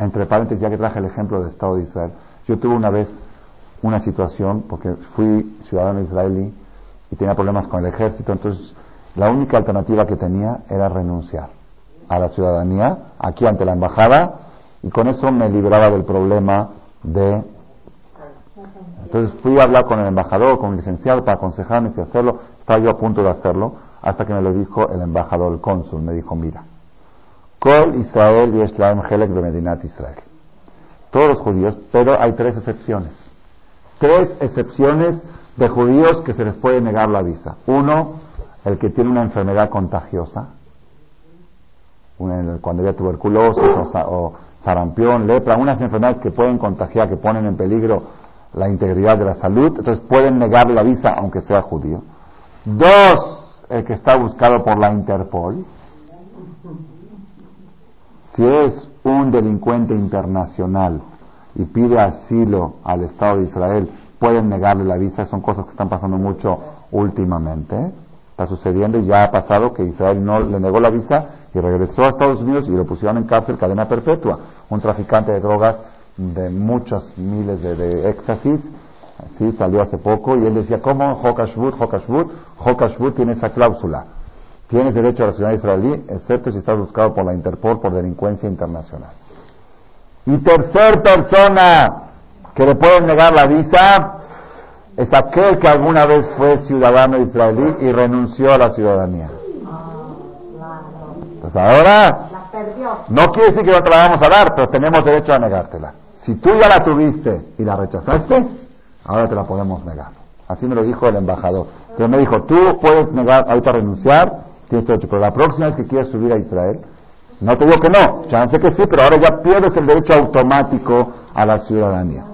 Entre paréntesis, ya que traje el ejemplo del Estado de Israel, yo tuve una vez una situación, porque fui ciudadano israelí y tenía problemas con el ejército, entonces la única alternativa que tenía era renunciar a la ciudadanía aquí ante la embajada y con eso me libraba del problema de... Entonces fui a hablar con el embajador, con el licenciado para aconsejarme si hacerlo, estaba yo a punto de hacerlo, hasta que me lo dijo el embajador, el cónsul, me dijo, mira, Kol Israel y Islam Helek Medinat Israel. Todos los judíos, pero hay tres excepciones. Tres excepciones de judíos que se les puede negar la visa. Uno, el que tiene una enfermedad contagiosa, cuando había tuberculosis o, sarampión, lepra, unas enfermedades que pueden contagiar, que ponen en peligro la integridad de la salud, entonces pueden negar la visa aunque sea judío. Dos, el que está buscado por la Interpol, si es un delincuente internacional y pide asilo al Estado de Israel, pueden negarle la visa. Son cosas que están pasando mucho últimamente. Está sucediendo y ya ha pasado que Israel no le negó la visa y regresó a Estados Unidos y lo pusieron en cárcel cadena perpetua. Un traficante de drogas de muchos miles de, éxtasis, sí, salió hace poco y él decía, ¿cómo Hokashbut, Hokashbut? Hokashbut tiene esa cláusula Tienes derecho a la ciudadanía israelí, excepto si estás buscado por la Interpol por delincuencia internacional. Y tercer persona que le pueden negar la visa es aquel que alguna vez fue ciudadano israelí y renunció a la ciudadanía. Pues ahora, no quiere decir que no te la vamos a dar, pero tenemos derecho a negártela. Si tú ya la tuviste y la rechazaste, ahora te la podemos negar. Así me lo dijo el embajador. Entonces me dijo, tú puedes negar, ahorita renunciar, pero la próxima vez que quieras subir a Israel, no te digo que no, chance que sí, pero ahora ya pierdes el derecho automático a la ciudadanía.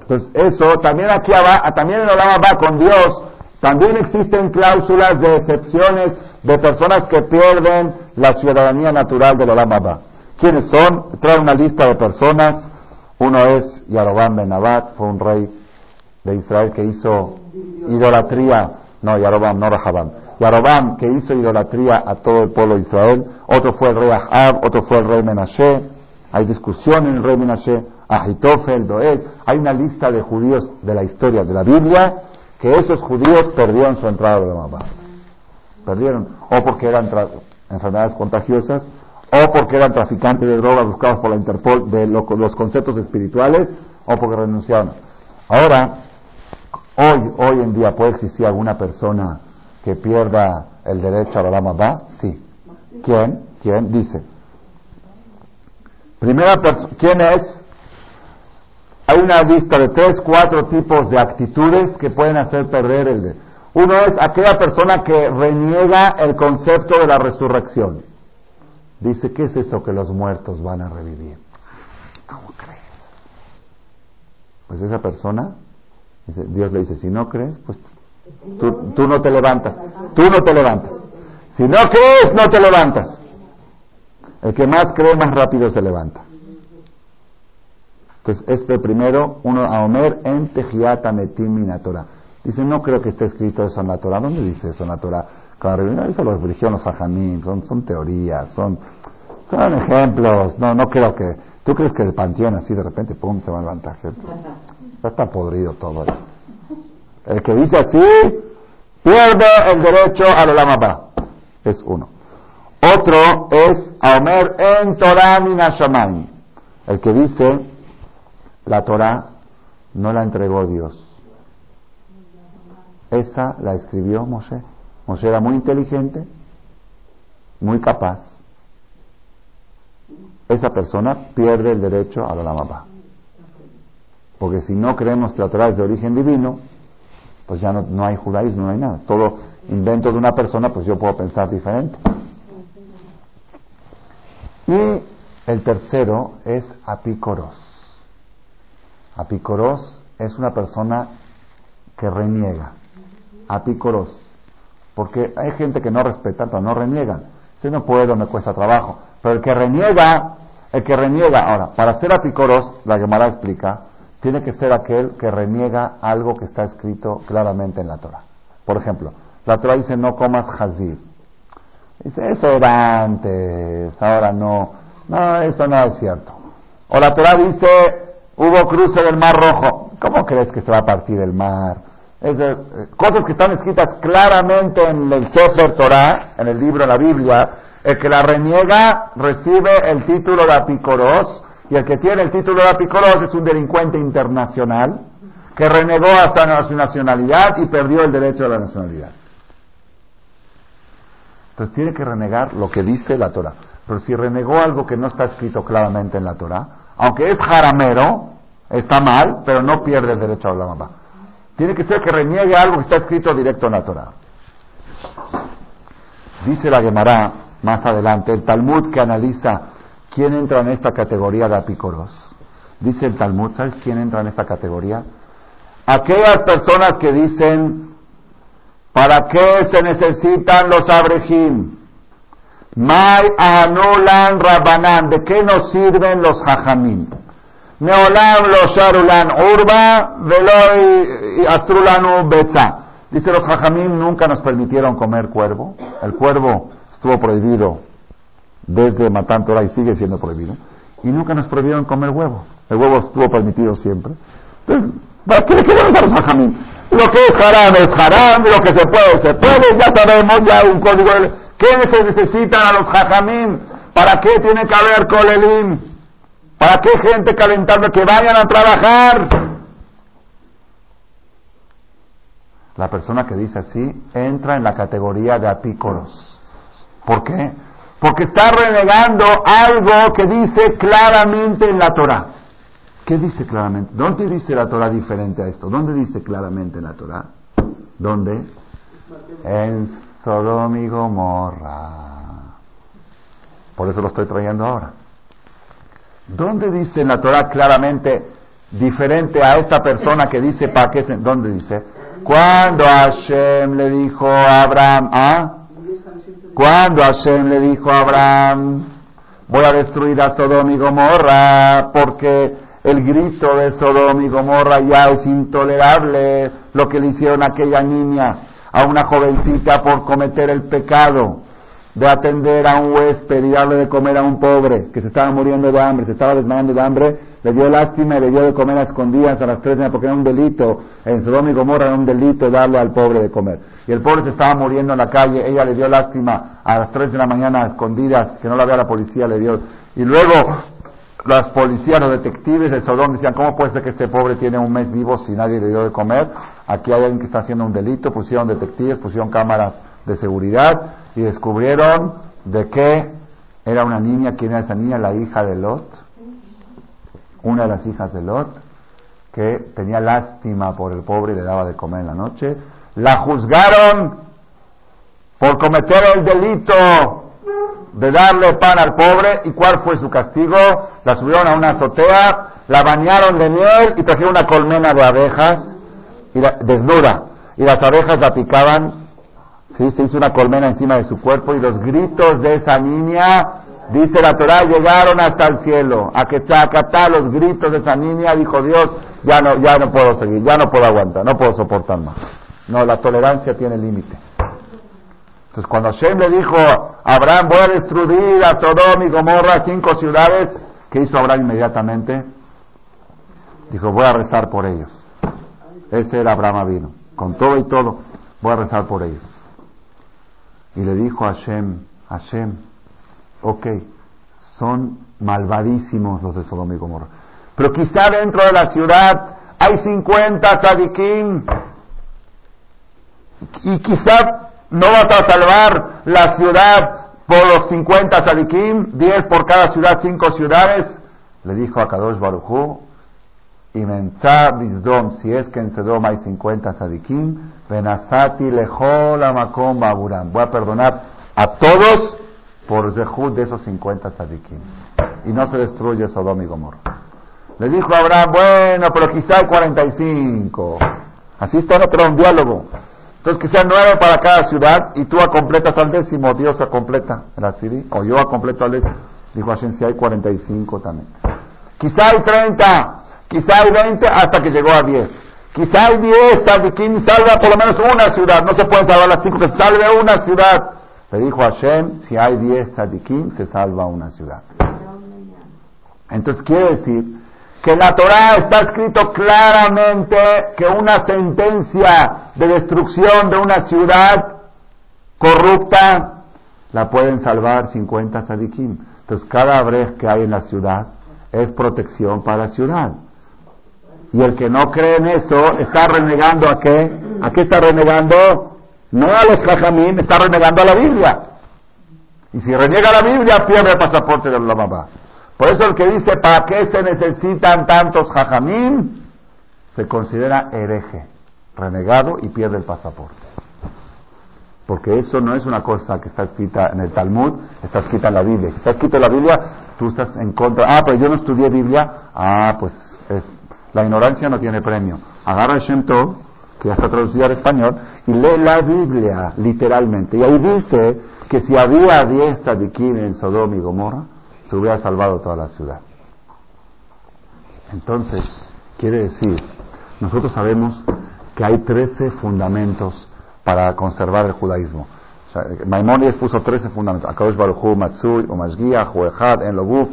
Entonces, eso también aquí va, también en Olama va con Dios, también existen cláusulas de excepciones de personas que pierden la ciudadanía natural del Olama va. ¿Quiénes son? Trae una lista de personas. Uno es Yarobam Ben Abat, fue un rey de Israel que hizo idolatría. No, Yarobam, no Rahabam Yarobam, que hizo idolatría a todo el pueblo de Israel, otro fue el rey Ahab, otro fue el rey Menashe, hay discusión en el rey Menashe, Ahitofel, Doeg, hay una lista de judíos de la historia de la Biblia que esos judíos perdieron su entrada la mamá. Perdieron, o porque eran enfermedades contagiosas, o porque eran traficantes de drogas buscados por la Interpol de los conceptos espirituales, o porque renunciaron. Ahora, hoy, hoy en día, ¿puede existir alguna persona que pierda el derecho a la Lama Sí. ¿Quién? ¿Quién? Dice. Primera persona, ¿quién es? Hay una lista de tres, cuatro tipos de actitudes que pueden hacer perder el derecho. Uno es aquella persona que reniega el concepto de la resurrección. Dice, ¿qué es eso que los muertos van a revivir? ¿Cómo crees? Pues esa persona, Dios le dice, si no crees, pues tú, tú no te levantas. Tú no te levantas. Si no crees, no te levantas. El que más cree, más rápido se levanta. Entonces, este primero, uno a Omer en Tejiata Metim Dice, no creo que esté escrito eso en la Torah. ¿Dónde dice eso en la Torah? Eso lo dijeron los hajamim, son, son teorías, son, son ejemplos. No, no creo que... ¿Tú crees que el panteón así de repente, pum, se va a levantar? Ya está podrido todo. El que dice así, pierde el derecho a la Es uno. Otro es Omer en Torah Minashamayim. El que dice, la Torah no la entregó Dios. Esa la escribió Moshe. Moshe era muy inteligente, muy capaz. Esa persona pierde el derecho a la Lamabá. Porque si no creemos que la Torah es de origen divino, pues ya no, hay judaísmo, no hay nada. Todo invento de una persona, pues yo puedo pensar diferente. Y el tercero es Apicoros. Apicoros es una persona que reniega. Apicoros. Porque hay gente que no respeta, pero no reniegan. Si no puedo, me cuesta trabajo. Pero el que reniega, el que reniega, ahora, para ser apicoros, la Gemara explica, tiene que ser aquel que reniega algo que está escrito claramente en la Torah. Por ejemplo, la Torah dice no comas hazir. Dice, eso era antes, ahora no. No, eso no es cierto. O la Torah dice, hubo cruce del Mar Rojo. ¿Cómo crees que se va a partir el mar? Es eh, cosas que están escritas claramente en el Sefer Torah, en el libro de la Biblia. El que la reniega recibe el título de apicoros y el que tiene el título de apicoros es un delincuente internacional que renegó hasta su nacionalidad y perdió el derecho a la nacionalidad. Entonces tiene que renegar lo que dice la Torah. Pero si renegó algo que no está escrito claramente en la Torah, aunque es jaramero, está mal, pero no pierde el derecho a la mamá. Tiene que ser que reniegue algo que está escrito directo en la Torah. Dice la Gemara más adelante, el Talmud que analiza quién entra en esta categoría de apicoros. Dice el Talmud, ¿sabes quién entra en esta categoría? Aquellas personas que dicen, ¿para qué se necesitan los abrejim? May anulan rabanan, ¿de qué nos sirven los jajamim? Neolam lo sharulan urba, veloy astrulanu betza. Dice los jajamim nunca nos permitieron comer cuervo. El cuervo estuvo prohibido desde Matán Torah y sigue siendo prohibido. Y nunca nos prohibieron comer huevo. El huevo estuvo permitido siempre. ¿para qué le queremos a los jajamim? Lo que es haram es haram, lo que se puede, se puede, ya sabemos, ya un código. ¿Qué se necesitan a los jajamim? ¿Para qué tiene que haber colelim? ¿Para qué gente calentando que vayan a trabajar? La persona que dice así entra en la categoría de apícoros. ¿Por qué? Porque está renegando algo que dice claramente en la Torah. ¿Qué dice claramente? ¿Dónde dice la Torah diferente a esto? ¿Dónde dice claramente en la Torah? ¿Dónde? En Sodom y Gomorra. Por eso lo estoy trayendo ahora. ¿Dónde dice en la Torah claramente diferente a esta persona que dice para qué? ¿Dónde dice? Cuando Hashem le dijo a Abraham, ¿ah? Cuando Hashem le dijo a Abraham, voy a destruir a Sodom y Gomorra, porque el grito de Sodom y Gomorra ya es intolerable, lo que le hicieron a aquella niña, a una jovencita por cometer el pecado de atender a un huésped y darle de comer a un pobre que se estaba muriendo de hambre, se estaba desmayando de hambre, le dio lástima y le dio de comer a escondidas a las tres porque era un delito, en Sodoma y Gomorra era un delito darle al pobre de comer. Y el pobre se estaba muriendo en la calle, ella le dio lástima a las 3 de la mañana escondidas, que no la vea la policía, le dio, y luego las policías, los detectives de Sodom decían, ¿cómo puede ser que este pobre tiene un mes vivo si nadie le dio de comer? Aquí hay alguien que está haciendo un delito, pusieron detectives, pusieron cámaras de seguridad y descubrieron de que era una niña, ¿quién era esa niña? La hija de Lot, una de las hijas de Lot, que tenía lástima por el pobre y le daba de comer en la noche. La juzgaron por cometer el delito de darle pan al pobre. ¿Y cuál fue su castigo? La subieron a una azotea, la bañaron de miel y trajeron una colmena de abejas y desnuda. Y las abejas la picaban. ¿sí? Se hizo una colmena encima de su cuerpo y los gritos de esa niña Dice la Torah, llegaron hasta el cielo. A que está los gritos de esa niña, dijo Dios, ya no, ya no puedo seguir, ya no puedo aguantar, no puedo soportar más. No, la tolerancia tiene límite. Entonces cuando Hashem le dijo, Abraham, voy a destruir a Sodom y Gomorra, cinco ciudades, ¿qué hizo Abraham inmediatamente? Dijo, voy a rezar por ellos. Ese era Abraham vino, con todo y todo, voy a rezar por ellos. Y le dijo a Hashem, Hashem, ok, son malvadísimos los de Sodoma y Gomorra. Pero quizá dentro de la ciudad hay 50 tzadikim y quizá no vas a salvar la ciudad por los 50 tzadikim, 10 por cada ciudad, 5 ciudades. Le dijo a Kadosh Baruchu, y mensa bisdom, si es que en Sedom hay 50 tzadikim, benazati lejol amakom baburam. Voy a perdonar a todos por Zehud de esos 50 tzadikim. Y no se destruye Sodom y Gomorra. Le dijo Abraham, bueno, pero quizá hay 45. Así está en diálogo. Entonces que sean nueve para cada ciudad y tú completas al décimo, Dios completa el Siri, o yo completo al décimo. Dijo Hashem, si hay 45 también. Quizá hay 30, quizá hay 20 hasta que llegó a 10. Quizá hay 10, tzadikim salva por lo menos una ciudad. No se pueden salvar las cinco, que salve una ciudad. Le dijo Hashem, si hay 10 tzadikim, se salva una ciudad. Entonces quiere decir que en la Torah está escrito claramente que una sentencia de destrucción de una ciudad corrupta la pueden salvar 50 tzadikim. Entonces cada brej que hay en la ciudad es protección para la ciudad. Y el que no cree en eso está renegando a qué? ¿A qué está renegando? No a los jajamín, está renegando a la Biblia. Y si reniega la Biblia, pierde el pasaporte de la mamá. Por eso el que dice, ¿para qué se necesitan tantos jajamín? Se considera hereje, renegado y pierde el pasaporte. Porque eso no es una cosa que está escrita en el Talmud, está escrita en la Biblia. Si está escrita en la Biblia, tú estás en contra. Ah, pero yo no estudié Biblia. Ah, pues es, la ignorancia no tiene premio. Agarra el Shem Tov, que ya está traducido al español, y lee la Biblia literalmente. Y ahí dice que si había diez tzadikim en Sodom y Gomorra, se hubiera salvado toda la ciudad. Entonces, quiere decir, nosotros sabemos que hay trece fundamentos para conservar el judaísmo. O Maimonides puso trece fundamentos. Akadosh Baruchu, Matsui, Umashgiach, Juejad, En Lobuf.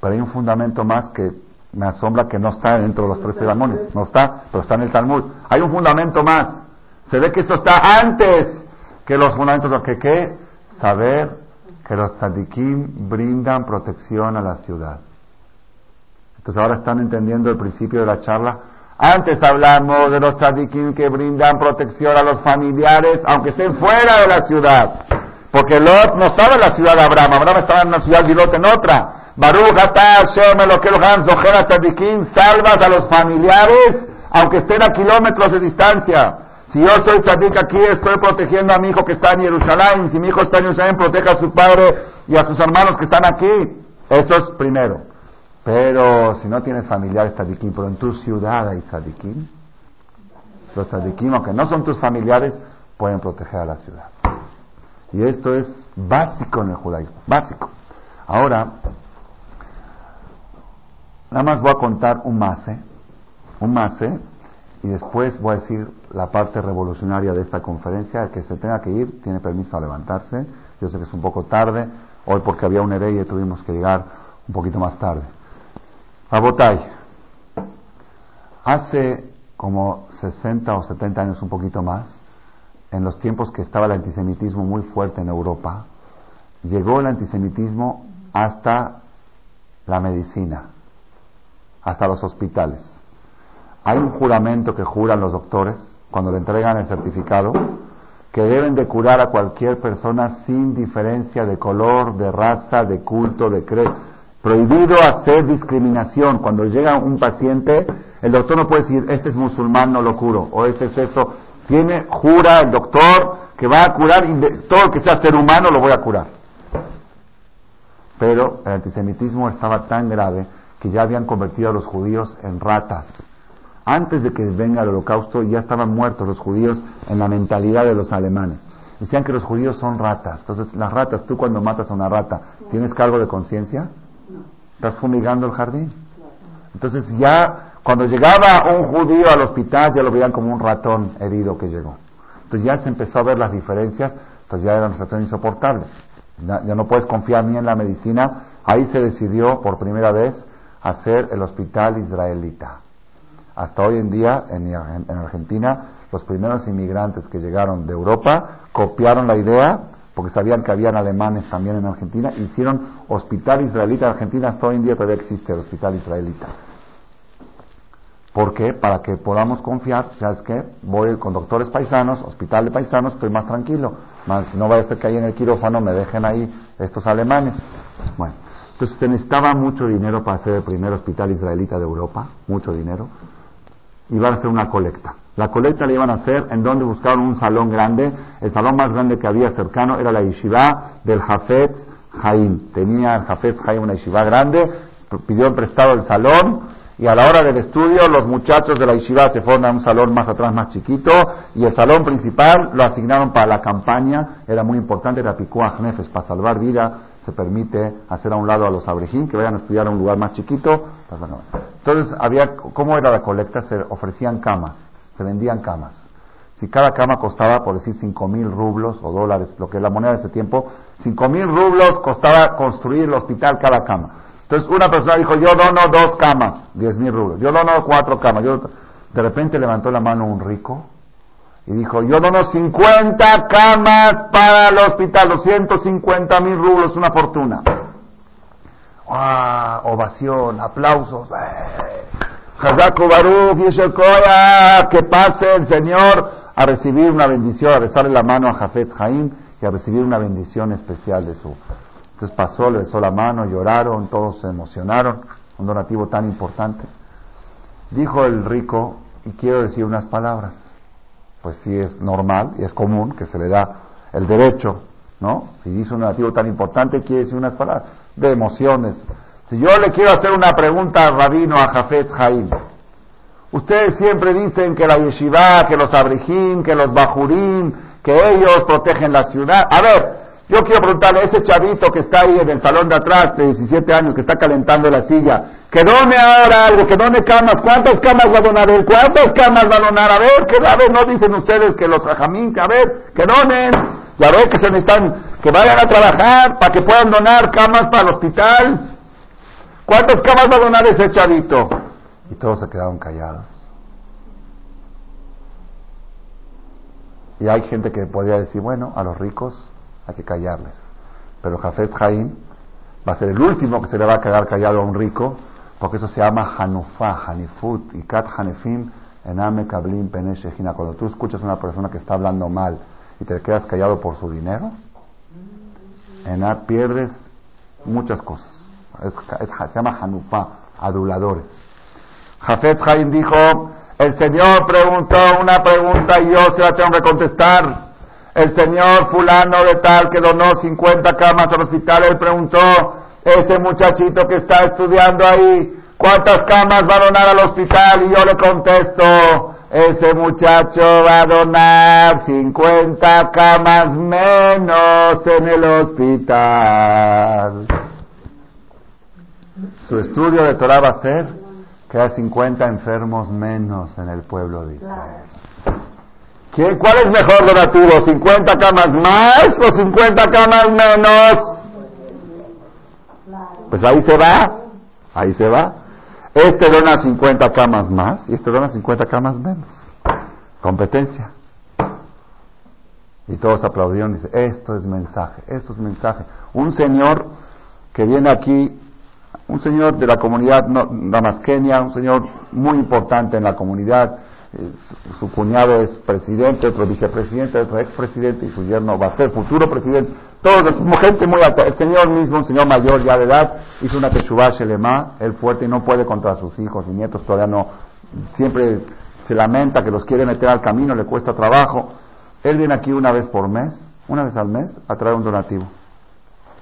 Pero hay un fundamento más que me asombra que no está dentro de los trece demonios. No está, pero está en el Talmud. Hay un fundamento más. Se ve que esto está antes que los fundamentos. ¿Que qué? Saber que los tzadikim brindan protección a la ciudad. Entonces ahora están entendiendo el principio de la charla. Antes hablamos de los tzadikim que brindan protección a los familiares, aunque estén fuera de la ciudad. Porque Lot no estaba en la ciudad de Abraham, Abraham estaba en una ciudad y Lot en otra. Baruch lo que tzadikim, salvas a los familiares, aunque estén a kilómetros de distancia. Si yo soy tzadik aquí, estoy protegiendo a mi hijo que está en Jerusalén. Si mi hijo está en Jerusalén, proteja a su padre y a sus hermanos que están aquí. Eso es primero. Pero si no tienes familiares tzadikim, pero en tu ciudad hay tzadikim, los tzadikim, aunque no son tus familiares, pueden proteger a la ciudad. Y esto es básico en el judaísmo, básico. Ahora, nada más voy a contar un mase, un mase, y después voy a decir la parte revolucionaria de esta conferencia. El que se tenga que ir tiene permiso a levantarse. Yo sé que es un poco tarde, hoy porque había un herey y tuvimos que llegar un poquito más tarde. Abotay, hace como 60 o 70 años, un poquito más, en los tiempos que estaba el antisemitismo muy fuerte en Europa, llegó el antisemitismo hasta la medicina, hasta los hospitales. Hay un juramento que juran los doctores cuando le entregan el certificado que deben de curar a cualquier persona sin diferencia de color, de raza, de culto, de credo. Prohibido hacer discriminación. Cuando llega un paciente, el doctor no puede decir, este es musulmán, no lo curo, o este es esto. Tiene, jura el doctor que va a curar, todo lo que sea ser humano lo voy a curar. Pero el antisemitismo estaba tan grave que ya habían convertido a los judíos en ratas. Antes de que venga el holocausto ya estaban muertos los judíos en la mentalidad de los alemanes. Decían que los judíos son ratas. Entonces, las ratas, tú cuando matas a una rata, ¿tienes cargo de conciencia? ¿Estás fumigando el jardín? Entonces ya cuando llegaba un judío al hospital ya lo veían como un ratón herido que llegó. Entonces ya se empezó a ver las diferencias, entonces ya era una situación insoportable. Ya, no puedes confiar ni en la medicina. Ahí se decidió por primera vez hacer el hospital israelita. Hasta hoy en día, en Argentina, los primeros inmigrantes que llegaron de Europa copiaron la idea, porque sabían que habían alemanes también en Argentina, hicieron hospital israelita en Argentina, hasta hoy en día todavía existe el hospital israelita. ¿Por qué? Para que podamos confiar, ¿sabes qué? Voy con doctores paisanos, hospital de paisanos, estoy más tranquilo. Más, no vaya a ser que ahí en el quirófano me dejen ahí estos alemanes. Bueno, entonces se necesitaba mucho dinero para hacer el primer hospital israelita de Europa, mucho dinero. Iban a hacer una colecta. La colecta la iban a hacer en donde buscaron un salón grande. El salón más grande que había cercano era la yeshiva del Jafet Jaim. Tenía el Jafet Jaim una yeshiva grande, pidió prestado el salón y a la hora del estudio, los muchachos de la yeshiva se fueron a un salón más atrás, más chiquito, y el salón principal lo asignaron para la campaña, era muy importante, era Picua Nefes, para salvar vida, se permite hacer a un lado a los abrejín que vayan a estudiar a un lugar más chiquito. Entonces, había, ¿cómo era la colecta? Se ofrecían camas, se vendían camas. Si cada cama costaba, por decir, cinco mil rublos o dólares, lo que es la moneda de ese tiempo, cinco mil rublos costaba construir el hospital cada cama. Entonces una persona dijo, yo dono dos camas, diez mil rublos. Yo dono cuatro camas. Yo... De repente levantó la mano un rico y dijo, yo dono 50 camas para el hospital, 250 mil rublos, una fortuna. ¡Ah! Ovación, aplausos. Que pase el Señor a recibir una bendición, a besarle la mano a Jafet Jaim y a recibir una bendición especial de su entonces pasó, le besó la mano, lloraron, todos se emocionaron, un donativo tan importante. Dijo el rico, y quiero decir unas palabras. Pues sí es normal y es común que se le da el derecho, ¿no? Si dice un donativo tan importante, quiere decir unas palabras de emociones. Si yo le quiero hacer una pregunta al rabino, a Jafet Jaim, ustedes siempre dicen que la yeshiva, que los abrijim, que los bajurim, que ellos protegen la ciudad. A ver, yo quiero preguntarle, ese chavito que está ahí en el salón de atrás, de 17 años, que está calentando la silla, que done ahora algo, que done camas, ¿cuántas camas va a donar él? ¿Cuántas camas va a donar? A ver, que a ver, no dicen ustedes que los rajamín, que a ver, que donen, ya ver que se necesitan, que vayan a trabajar para que puedan donar camas para el hospital. ¿Cuántas camas va a donar ese chavito? Y todos se quedaron callados. Y hay gente que podría decir, bueno, a los ricos hay que callarles. Pero Jafet Jaim va a ser el último que se le va a quedar callado a un rico, porque eso se llama Hanufa, Hanifut, y Kat Hanefim, Ename Kablim Peneshejina. Cuando tú escuchas a una persona que está hablando mal y te quedas callado por su dinero, en pierdes muchas cosas. Se llama Hanufa, aduladores. Jafet Jaim dijo, el Señor preguntó una pregunta y yo se la tengo que contestar. El señor fulano de tal que donó 50 camas al hospital, él preguntó, ese muchachito que está estudiando ahí, ¿cuántas camas va a donar al hospital? Y yo le contesto, ese muchacho va a donar 50 camas menos en el hospital. Su estudio de Torah va a ser que hay 50 enfermos menos en el pueblo de Israel. ¿Cuál es mejor donativo? ¿50 camas más o 50 camas menos? Pues ahí se va, ahí se va. Este dona 50 camas más y este dona 50 camas menos. Competencia. Y todos aplaudieron y dice, esto es mensaje, esto es mensaje. Un señor que viene aquí, un señor de la comunidad damasqueña, un señor muy importante en la comunidad, eh, su, cuñado es presidente, otro vicepresidente, otro expresidente y su yerno va a ser futuro presidente. Todos, gente muy alta. El señor mismo, un señor mayor ya de edad, hizo una teshuva shelema, él fuerte y no puede contra sus hijos y nietos, todavía no, siempre se lamenta que los quiere meter al camino, le cuesta trabajo. Él viene aquí una vez por mes, una vez al mes, a traer un donativo.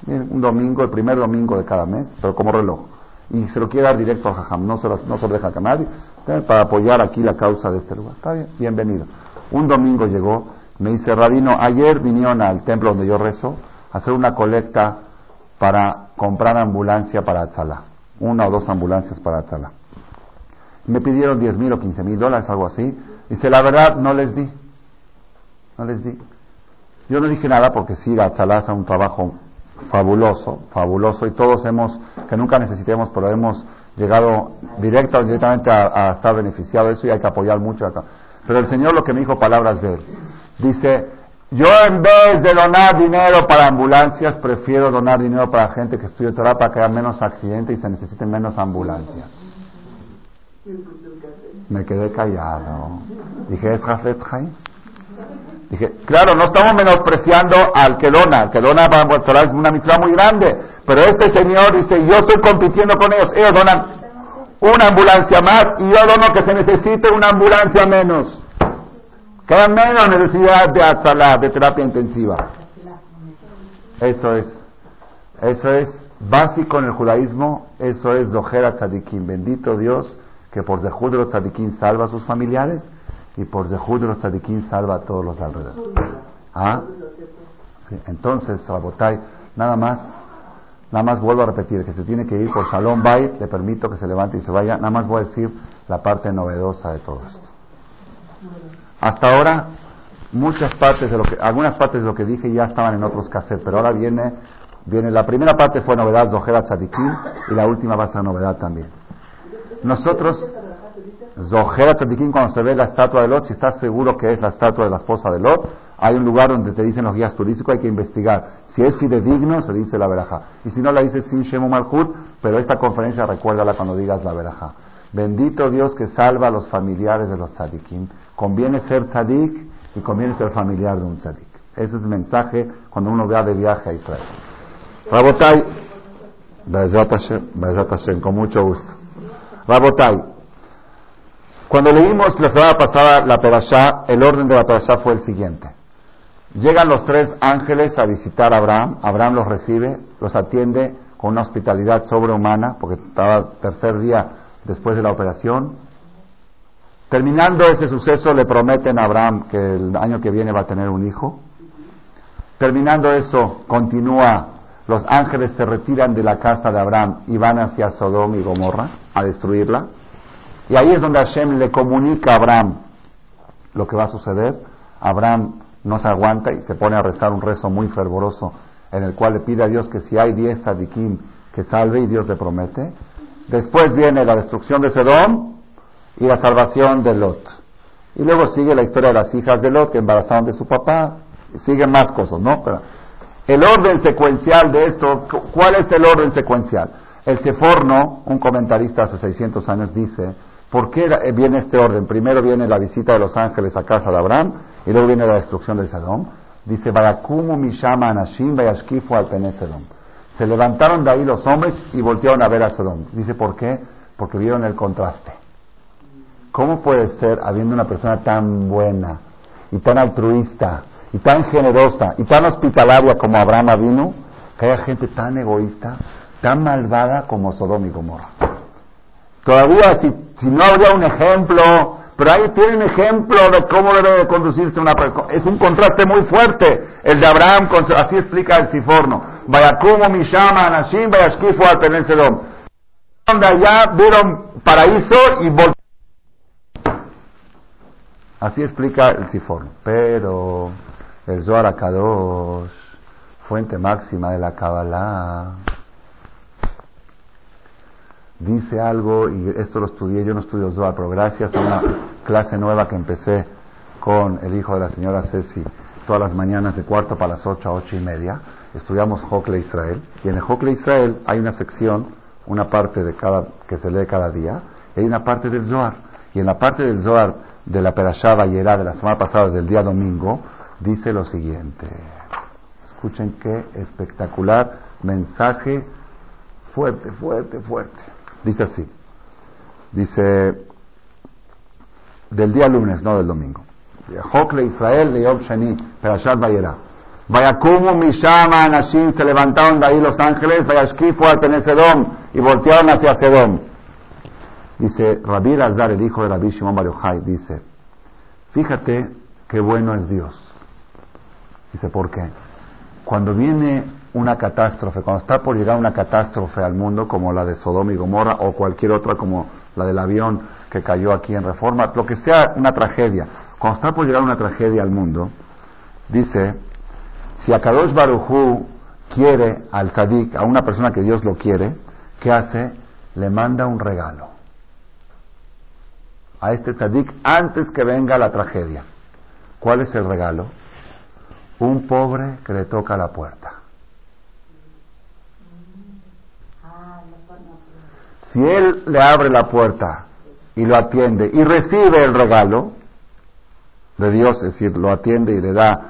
Un domingo, el primer domingo de cada mes, pero como reloj. Y se lo quiere dar directo al Jajam, no se lo, no se lo deja a nadie, para apoyar aquí la causa de este lugar. Está bien, bienvenido. Un domingo llegó, me dice, Rabino, ayer vinieron al templo donde yo rezo a hacer una colecta para comprar ambulancia para Atzalá. Una o dos ambulancias para Atzalá. Me pidieron 10 mil o 15 mil dólares, algo así. Dice, la verdad, no les di. No les di. Yo no dije nada porque sí, Atzalá hace un trabajo fabuloso, fabuloso, y todos hemos, que nunca necesitemos, pero hemos llegado directa o directamente a, estar beneficiado de eso y hay que apoyar mucho acá. Pero el Señor lo que me dijo palabras de él, dice, yo en vez de donar dinero para ambulancias, prefiero donar dinero para gente que estudie Torah para que haya menos accidentes y se necesiten menos ambulancias. Me quedé callado. Dije, ¿es Dije, claro, no estamos menospreciando al que dona. El que dona para es una misión muy grande. Pero este señor dice, yo estoy compitiendo con ellos. Ellos donan una ambulancia más y yo dono que se necesite una ambulancia menos. Queda menos necesidad de atzalá, de terapia intensiva. Eso es. Eso es básico en el judaísmo. Eso es Zohera Tzadikim. Bendito Dios que por Zehud de salva a sus familiares y por Zehud de los Tzadikim salva a todos los alrededor. ¿Ah? Sí, entonces, Rabotay, nada más Nada más vuelvo a repetir que se tiene que ir por Salón Bait, le permito que se levante y se vaya. Nada más voy a decir la parte novedosa de todo esto. Hasta ahora, muchas partes de lo que, algunas partes de lo que dije ya estaban en otros cassettes, pero ahora viene, viene, la primera parte fue novedad Zohera Tzadikim y la última va a ser novedad también. Nosotros, Zohera Tzadikim, cuando se ve la estatua de Lot, si estás seguro que es la estatua de la esposa de Lot, hay un lugar donde te dicen los guías turísticos, hay que investigar. Si es fidedigno, se dice la veraja. Y si no, la dices sin Shemu Malchut, pero esta conferencia recuérdala cuando digas la veraja. Bendito Dios que salva a los familiares de los tzadikim. Conviene ser tzadik y conviene ser familiar de un tzadik. Ese es el mensaje cuando uno va de viaje a Israel. Rabotai, con mucho gusto. Rabotai, cuando leímos la semana pasada la perashá, el orden de la perashá fue el siguiente. Llegan los tres ángeles a visitar a Abraham, Abraham los recibe, los atiende con una hospitalidad sobrehumana, porque estaba tercer día después de la operación. Terminando ese suceso, le prometen a Abraham que el año que viene va a tener un hijo. Terminando eso, continúa, los ángeles se retiran de la casa de Abraham y van hacia Sodom y Gomorra a destruirla. Y ahí es donde Hashem le comunica a Abraham lo que va a suceder. Abraham no se aguanta y se pone a rezar un rezo muy fervoroso en el cual le pide a Dios que si hay diez sadikim que salve y Dios le promete. Después viene la destrucción de Sedón y la salvación de Lot. Y luego sigue la historia de las hijas de Lot que embarazaron de su papá. Y siguen más cosas, ¿no? Pero el orden secuencial de esto, ¿cuál es el orden secuencial? El Seforno, un comentarista hace 600 años, dice, ¿por qué viene este orden? Primero viene la visita de los ángeles a casa de Abraham, y luego viene la destrucción de Sedom. Dice, Barakumu Mishama Anashim Bayashkifu al Sedom. Se levantaron de ahí los hombres y voltearon a ver a Sedom. Dice, ¿por qué? Porque vieron el contraste. ¿Cómo puede ser, habiendo una persona tan buena y tan altruista y tan generosa y tan hospitalaria como Abraham vino, que haya gente tan egoísta, tan malvada como Sodom y Gomorra? Todavía, si, si no habría un ejemplo pero ahí tienen ejemplo de cómo debe de conducirse una. Es un contraste muy fuerte. El de Abraham, así explica el Siforno. Vayakumo Mishama Anashim Vayashkifu al. Donde allá vieron paraíso y volvieron. Así explica el Siforno. Pero el Zohar Akadosh, fuente máxima de la Kabbalah, dice algo, y esto lo estudié, yo no estudio Zohar, pero gracias a una clase nueva que empecé con el hijo de la señora Ceci todas las mañanas de cuarto para las ocho a ocho y media. Estudiamos Hokle Israel. Y en el Hokle Israel hay una sección, una parte de cada, que se lee cada día, y una parte del Zohar. Y en la parte del Zohar de la Perashá Bayerá de la semana pasada, del día domingo, dice lo siguiente. Escuchen qué espectacular mensaje fuerte, fuerte, fuerte. Dice así. Dice del día lunes, no del domingo. Jokle Israel, Yom Sheni, Perashat Vayera. Vayakumu Mishama Anashim, se levantaron de ahí los ángeles, Vayashkifu al y voltearon hacia Sedom. Dice, Rabbi Azar, el hijo de Rabbi Shimon Bar dice, fíjate qué bueno es Dios. Dice, ¿por qué? Cuando viene una catástrofe, cuando está por llegar una catástrofe al mundo como la de Sodoma y Gomorra o cualquier otra como la del avión que cayó aquí en Reforma, lo que sea una tragedia, cuando está por llegar una tragedia al mundo, dice, si Akadosh Barujú quiere al tzadik, a una persona que Dios lo quiere, ¿qué hace? Le manda un regalo a este tzadik antes que venga la tragedia. ¿Cuál es el regalo? Un pobre que le toca la puerta. Si él le abre la puerta y lo atiende y recibe el regalo de Dios, es decir, lo atiende y le da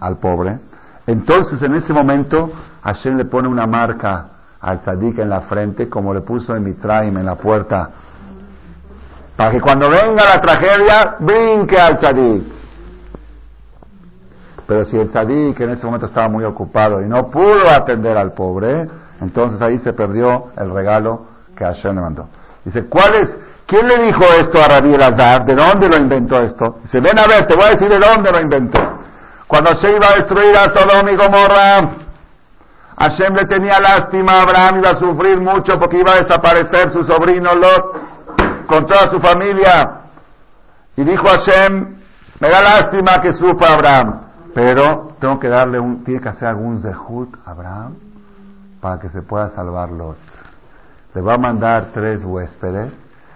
al pobre, entonces en ese momento Hashem le pone una marca al tzadik en la frente, como le puso en Mitraim en la puerta, para que cuando venga la tragedia brinque al tzadik. Pero si el tzadik en ese momento estaba muy ocupado y no pudo atender al pobre, entonces ahí se perdió el regalo que Hashem le mandó. Dice, ¿cuál es? ¿Quién le dijo esto a Rabbi Elazar? ¿De dónde lo inventó esto? Dice, ven a ver, te voy a decir de dónde lo inventó. Cuando se iba a destruir a Sodom y Gomorra, Hashem le tenía lástima a Abraham, iba a sufrir mucho porque iba a desaparecer su sobrino Lot con toda su familia. Y dijo Hashem, me da lástima que sufra Abraham, pero tengo que darle un, tiene que hacer algún zehut a Abraham para que se pueda salvar Lot le va a mandar tres huéspedes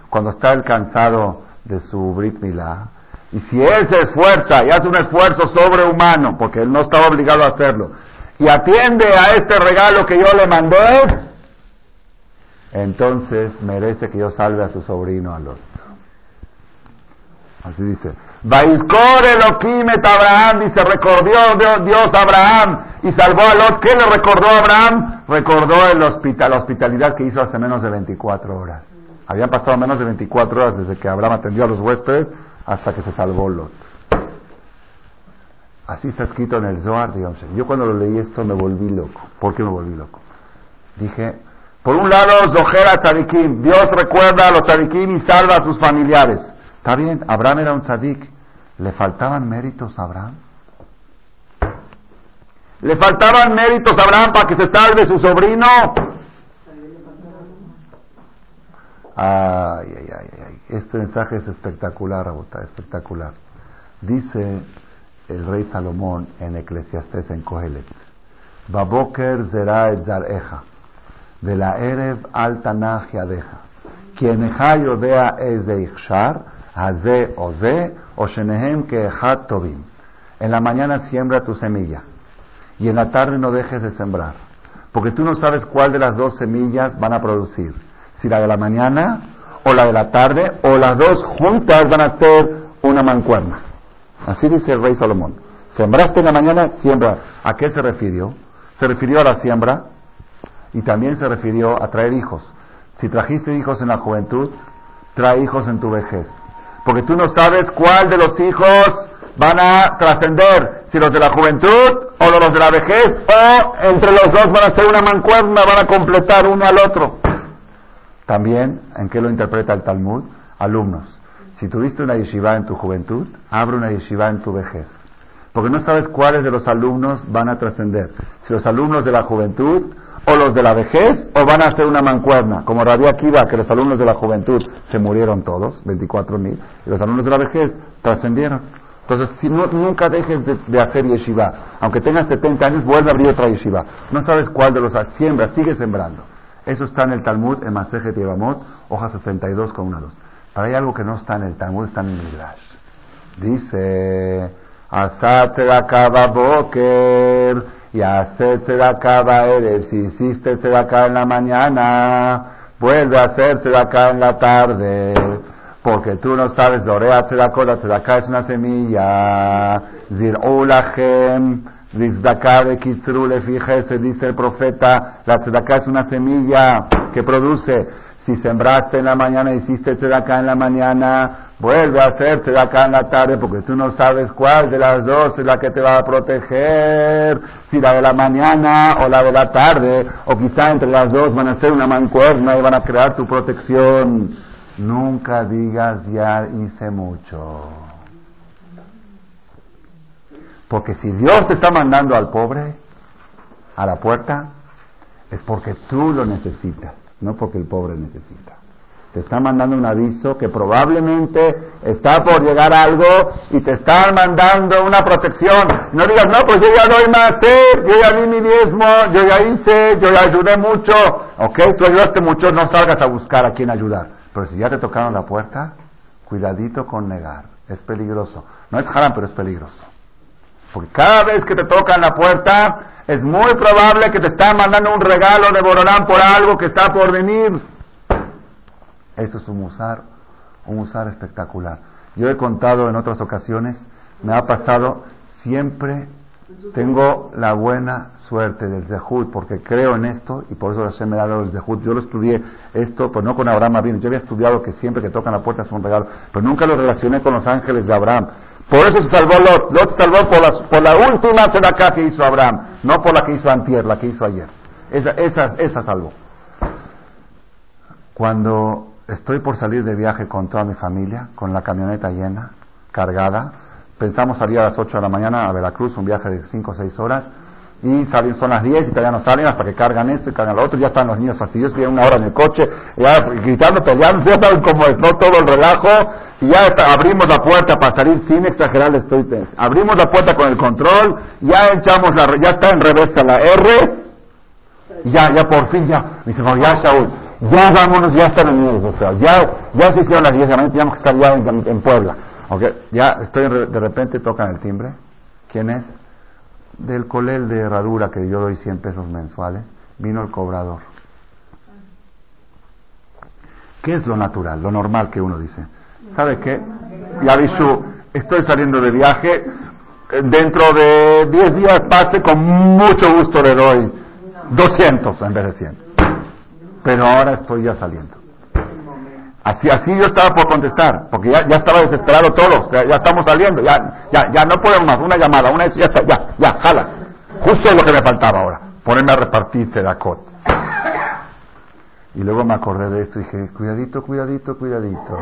cuando está el cansado de su Brit Milá. Y si él se esfuerza y hace un esfuerzo sobrehumano, porque él no está obligado a hacerlo, y atiende a este regalo que yo le mandé, entonces merece que yo salve a su sobrino al otro. Así dice. Vaiscore Elohim Abraham, dice, recordó Dios a Abraham y salvó a Lot. ¿Qué le recordó Abraham? Recordó el hospital, la hospitalidad que hizo hace menos de 24 horas. Habían pasado menos de 24 horas desde que Abraham atendió a los huéspedes hasta que se salvó Lot. Así está escrito en el Zohar digamos. Yo cuando lo leí esto me volví loco. ¿Por qué me volví loco? Dije, por un lado, Zohera Tzadikim. Dios recuerda a los Tzadikim y salva a sus familiares. Está bien, Abraham era un tzadik. ¿Le faltaban méritos a Abraham? ¿Le faltaban méritos a Abraham para que se salve su sobrino? Ay, ay, ay, ay. Este mensaje es espectacular, Rabota, espectacular. Dice el rey Salomón en Eclesiastés en Kohelet. Baboker zera et zareja. De la erev al tanach yadeja. Quien yodea es de ichshar Haze o Ze, o Shenehem que Tovim. En la mañana siembra tu semilla y en la tarde no dejes de sembrar, porque tú no sabes cuál de las dos semillas van a producir, si la de la mañana o la de la tarde o las dos juntas van a ser una mancuerna. Así dice el rey Salomón. Sembraste en la mañana, siembra. ¿A qué se refirió? Se refirió a la siembra y también se refirió a traer hijos. Si trajiste hijos en la juventud, trae hijos en tu vejez porque tú no sabes cuál de los hijos van a trascender, si los de la juventud o los de la vejez, o entre los dos van a ser una mancuerna, van a completar uno al otro. También, ¿en qué lo interpreta el Talmud? Alumnos. Si tuviste una yeshiva en tu juventud, abre una yeshiva en tu vejez. Porque no sabes cuáles de los alumnos van a trascender. Si los alumnos de la juventud o los de la vejez o van a hacer una mancuerna, como Rabia Akiva, que los alumnos de la juventud se murieron todos, 24 mil, y los alumnos de la vejez trascendieron. Entonces, si no, nunca dejes de, hacer yeshiva, aunque tengas 70 años, vuelve a abrir otra yeshiva. No sabes cuál de los siembra, sigue sembrando. Eso está en el Talmud, en Masejet Yevamot, hoja 62 con una 2. Pero hay algo que no está en el Talmud, está en el Midrash. Dice, Asat tzedakah boker y hacer tzedakah eres. Si hiciste tzedakah en la mañana, vuelve a hacer tzedakah en la tarde. Porque tú no sabes, Dorea tzedakah, la tzedakah es una semilla. Zir'u lachem, de kitzru fíjese, dice el profeta, la tzedakah es una semilla que produce. Si sembraste en la mañana, hiciste tzedakah en la mañana, Vuelve a hacerte de acá en la tarde porque tú no sabes cuál de las dos es la que te va a proteger, si la de la mañana o la de la tarde, o quizá entre las dos van a ser una mancuerna y van a crear tu protección. Nunca digas ya hice mucho. Porque si Dios te está mandando al pobre a la puerta, es porque tú lo necesitas, no porque el pobre necesita. Te está mandando un aviso que probablemente está por llegar algo y te están mandando una protección. No digas, no, pues yo ya doy más, yo ya di mi diezmo, yo ya hice, yo ya ayudé mucho. Ok, tú ayudaste mucho, no salgas a buscar a quién ayudar. Pero si ya te tocaron la puerta, cuidadito con negar. Es peligroso. No es haram, pero es peligroso. Porque cada vez que te tocan la puerta, es muy probable que te están mandando un regalo de Borolán por algo que está por venir. Esto es un musar, un musar espectacular. Yo he contado en otras ocasiones, me ha pasado, siempre tengo la buena suerte del Zehut, porque creo en esto, y por eso me ha dado el Zehut. Yo lo estudié esto, pues no con Abraham yo había estudiado que siempre que tocan la puerta es un regalo, pero nunca lo relacioné con los ángeles de Abraham. Por eso se salvó Lot. Lot se salvó por, por la última acá que hizo Abraham, no por la que hizo Antier, la que hizo ayer. Esa, esa, esa salvó. Cuando estoy por salir de viaje con toda mi familia, con la camioneta llena, cargada. Pensamos salir a las 8 de la mañana a Veracruz, un viaje de 5 o 6 horas. Y salen, son las 10 y todavía no salen hasta que cargan esto y cargan lo otro. Ya están los niños fastidiosos, tienen una hora en el coche, ya gritando, peleando, (laughs) ya saben cómo es, ¿no? Todo el relajo. Y ya abrimos la puerta para salir sin exagerar, estoy Abrimos la puerta con el control, ya echamos la, ya está en reversa la R. Ya, ya por fin, ya. Me dice, ya Shaul, ya vámonos, ya están unidos, o sea, ya, ya se hicieron las 10 de la que estar ya en, Puebla. Okay. Ya estoy, de repente tocan el timbre. ¿Quién es? Del colel de herradura que yo doy 100 pesos mensuales, vino el cobrador. ¿Qué es lo natural, lo normal que uno dice? ¿Sabe qué? Ya aviso, estoy saliendo de viaje, dentro de 10 días pase, con mucho gusto le doy 200 en vez de 100 pero ahora estoy ya saliendo. Así, así yo estaba por contestar, porque ya, ya estaba desesperado todos, ya, estamos saliendo, ya, ya, ya no podemos más, una llamada, una ya está, ya, ya, jalas. Justo lo que me faltaba ahora, ponerme a repartir cot Y luego me acordé de esto y dije, cuidadito, cuidadito, cuidadito.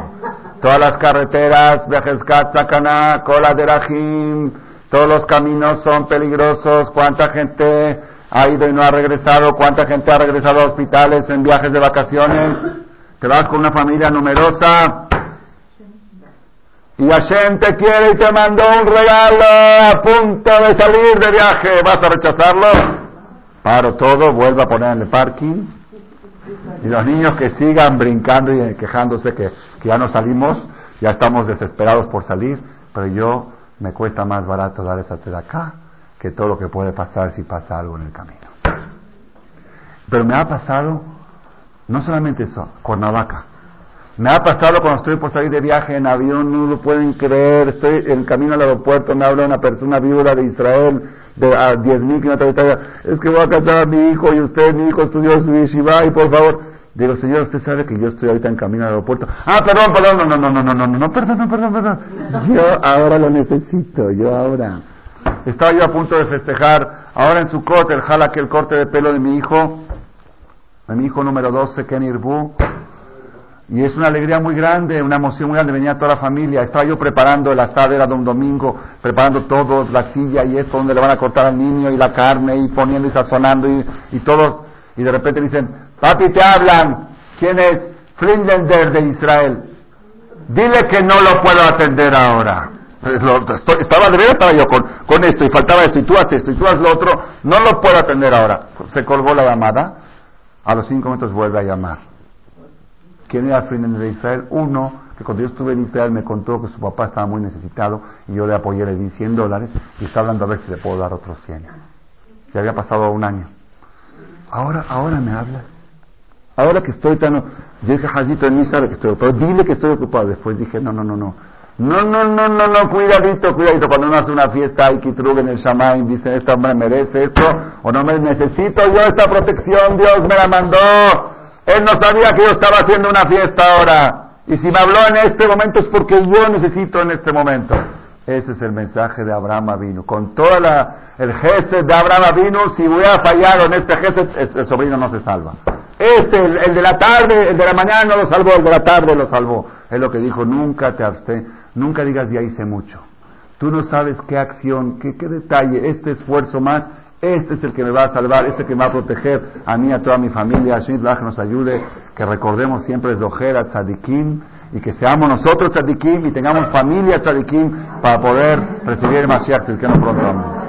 Todas las carreteras, viajes Sacaná, Cola de Rajim, todos los caminos son peligrosos, cuánta gente ha ido y no ha regresado, cuánta gente ha regresado a hospitales en viajes de vacaciones, te vas con una familia numerosa y Hashem te quiere y te mandó un regalo a punto de salir de viaje, ¿vas a rechazarlo? Paro todo, vuelvo a poner en el parking y los niños que sigan brincando y quejándose que, que ya no salimos, ya estamos desesperados por salir, pero yo me cuesta más barato dar esa de acá que todo lo que puede pasar si pasa algo en el camino. Pero me ha pasado, no solamente eso, Cuernavaca. Me ha pasado cuando estoy por salir de viaje en avión, no lo pueden creer, estoy en camino al aeropuerto, me habla una persona viuda de Israel, de a 10.000 kilómetros es que voy a casar a mi hijo y usted, mi hijo estudió su yeshiva y por favor, digo, señor, usted sabe que yo estoy ahorita en camino al aeropuerto. Ah, perdón, perdón, no, no, no, no, no, no, no, perdón, perdón, perdón. Yo ahora lo necesito, yo ahora. Estaba yo a punto de festejar ahora en su corte el jala que el corte de pelo de mi hijo, de mi hijo número 12, Ken Irbu. Y es una alegría muy grande, una emoción muy grande, venía toda la familia. Estaba yo preparando el asado, era de un domingo, preparando todo, la silla y esto, donde le van a cortar al niño y la carne y poniendo y sazonando y, y todo. Y de repente dicen, papi, te hablan. ¿Quién es? Flindender de Israel. Dile que no lo puedo atender ahora estaba de verdad, estaba yo con, con esto y faltaba esto y tú haces esto y tú haces lo otro, no lo puedo atender ahora. Se colgó la llamada, a los cinco minutos vuelve a llamar. ¿Quién era el de Israel? Uno que cuando yo estuve en Israel me contó que su papá estaba muy necesitado y yo le apoyé, le di 100 dólares y está hablando a ver si le puedo dar otros 100. Ya había pasado un año. Ahora, ahora me hablas. Ahora que estoy tan... Yo dije, Jajito, en mí sabe que estoy ocupado. Dile que estoy ocupado. Después dije, no, no, no, no. No, no, no, no, no, cuidadito, cuidadito. Cuando uno hace una fiesta, hay kitrug en el Shamay, dice, este hombre merece esto, o no me necesito yo esta protección, Dios me la mandó. Él no sabía que yo estaba haciendo una fiesta ahora. Y si me habló en este momento es porque yo necesito en este momento. Ese es el mensaje de Abraham vino. Con toda la, el jefe de Abraham vino, si voy a fallar en este jefe, el, sobrino no se salva. Este, el, de la tarde, el de la mañana no lo salvó, el de la tarde lo salvó. Es lo que dijo, nunca te abstén, nunca digas ya hice mucho. Tú no sabes qué acción, qué, qué detalle, este esfuerzo más, este es el que me va a salvar, este que me va a proteger a mí, a toda mi familia. Hashem nos ayude, que recordemos siempre Zohar, Tzadikim, y que seamos nosotros tzadikim y tengamos familia tzadikim para poder recibir el Mashiach, que no pronto.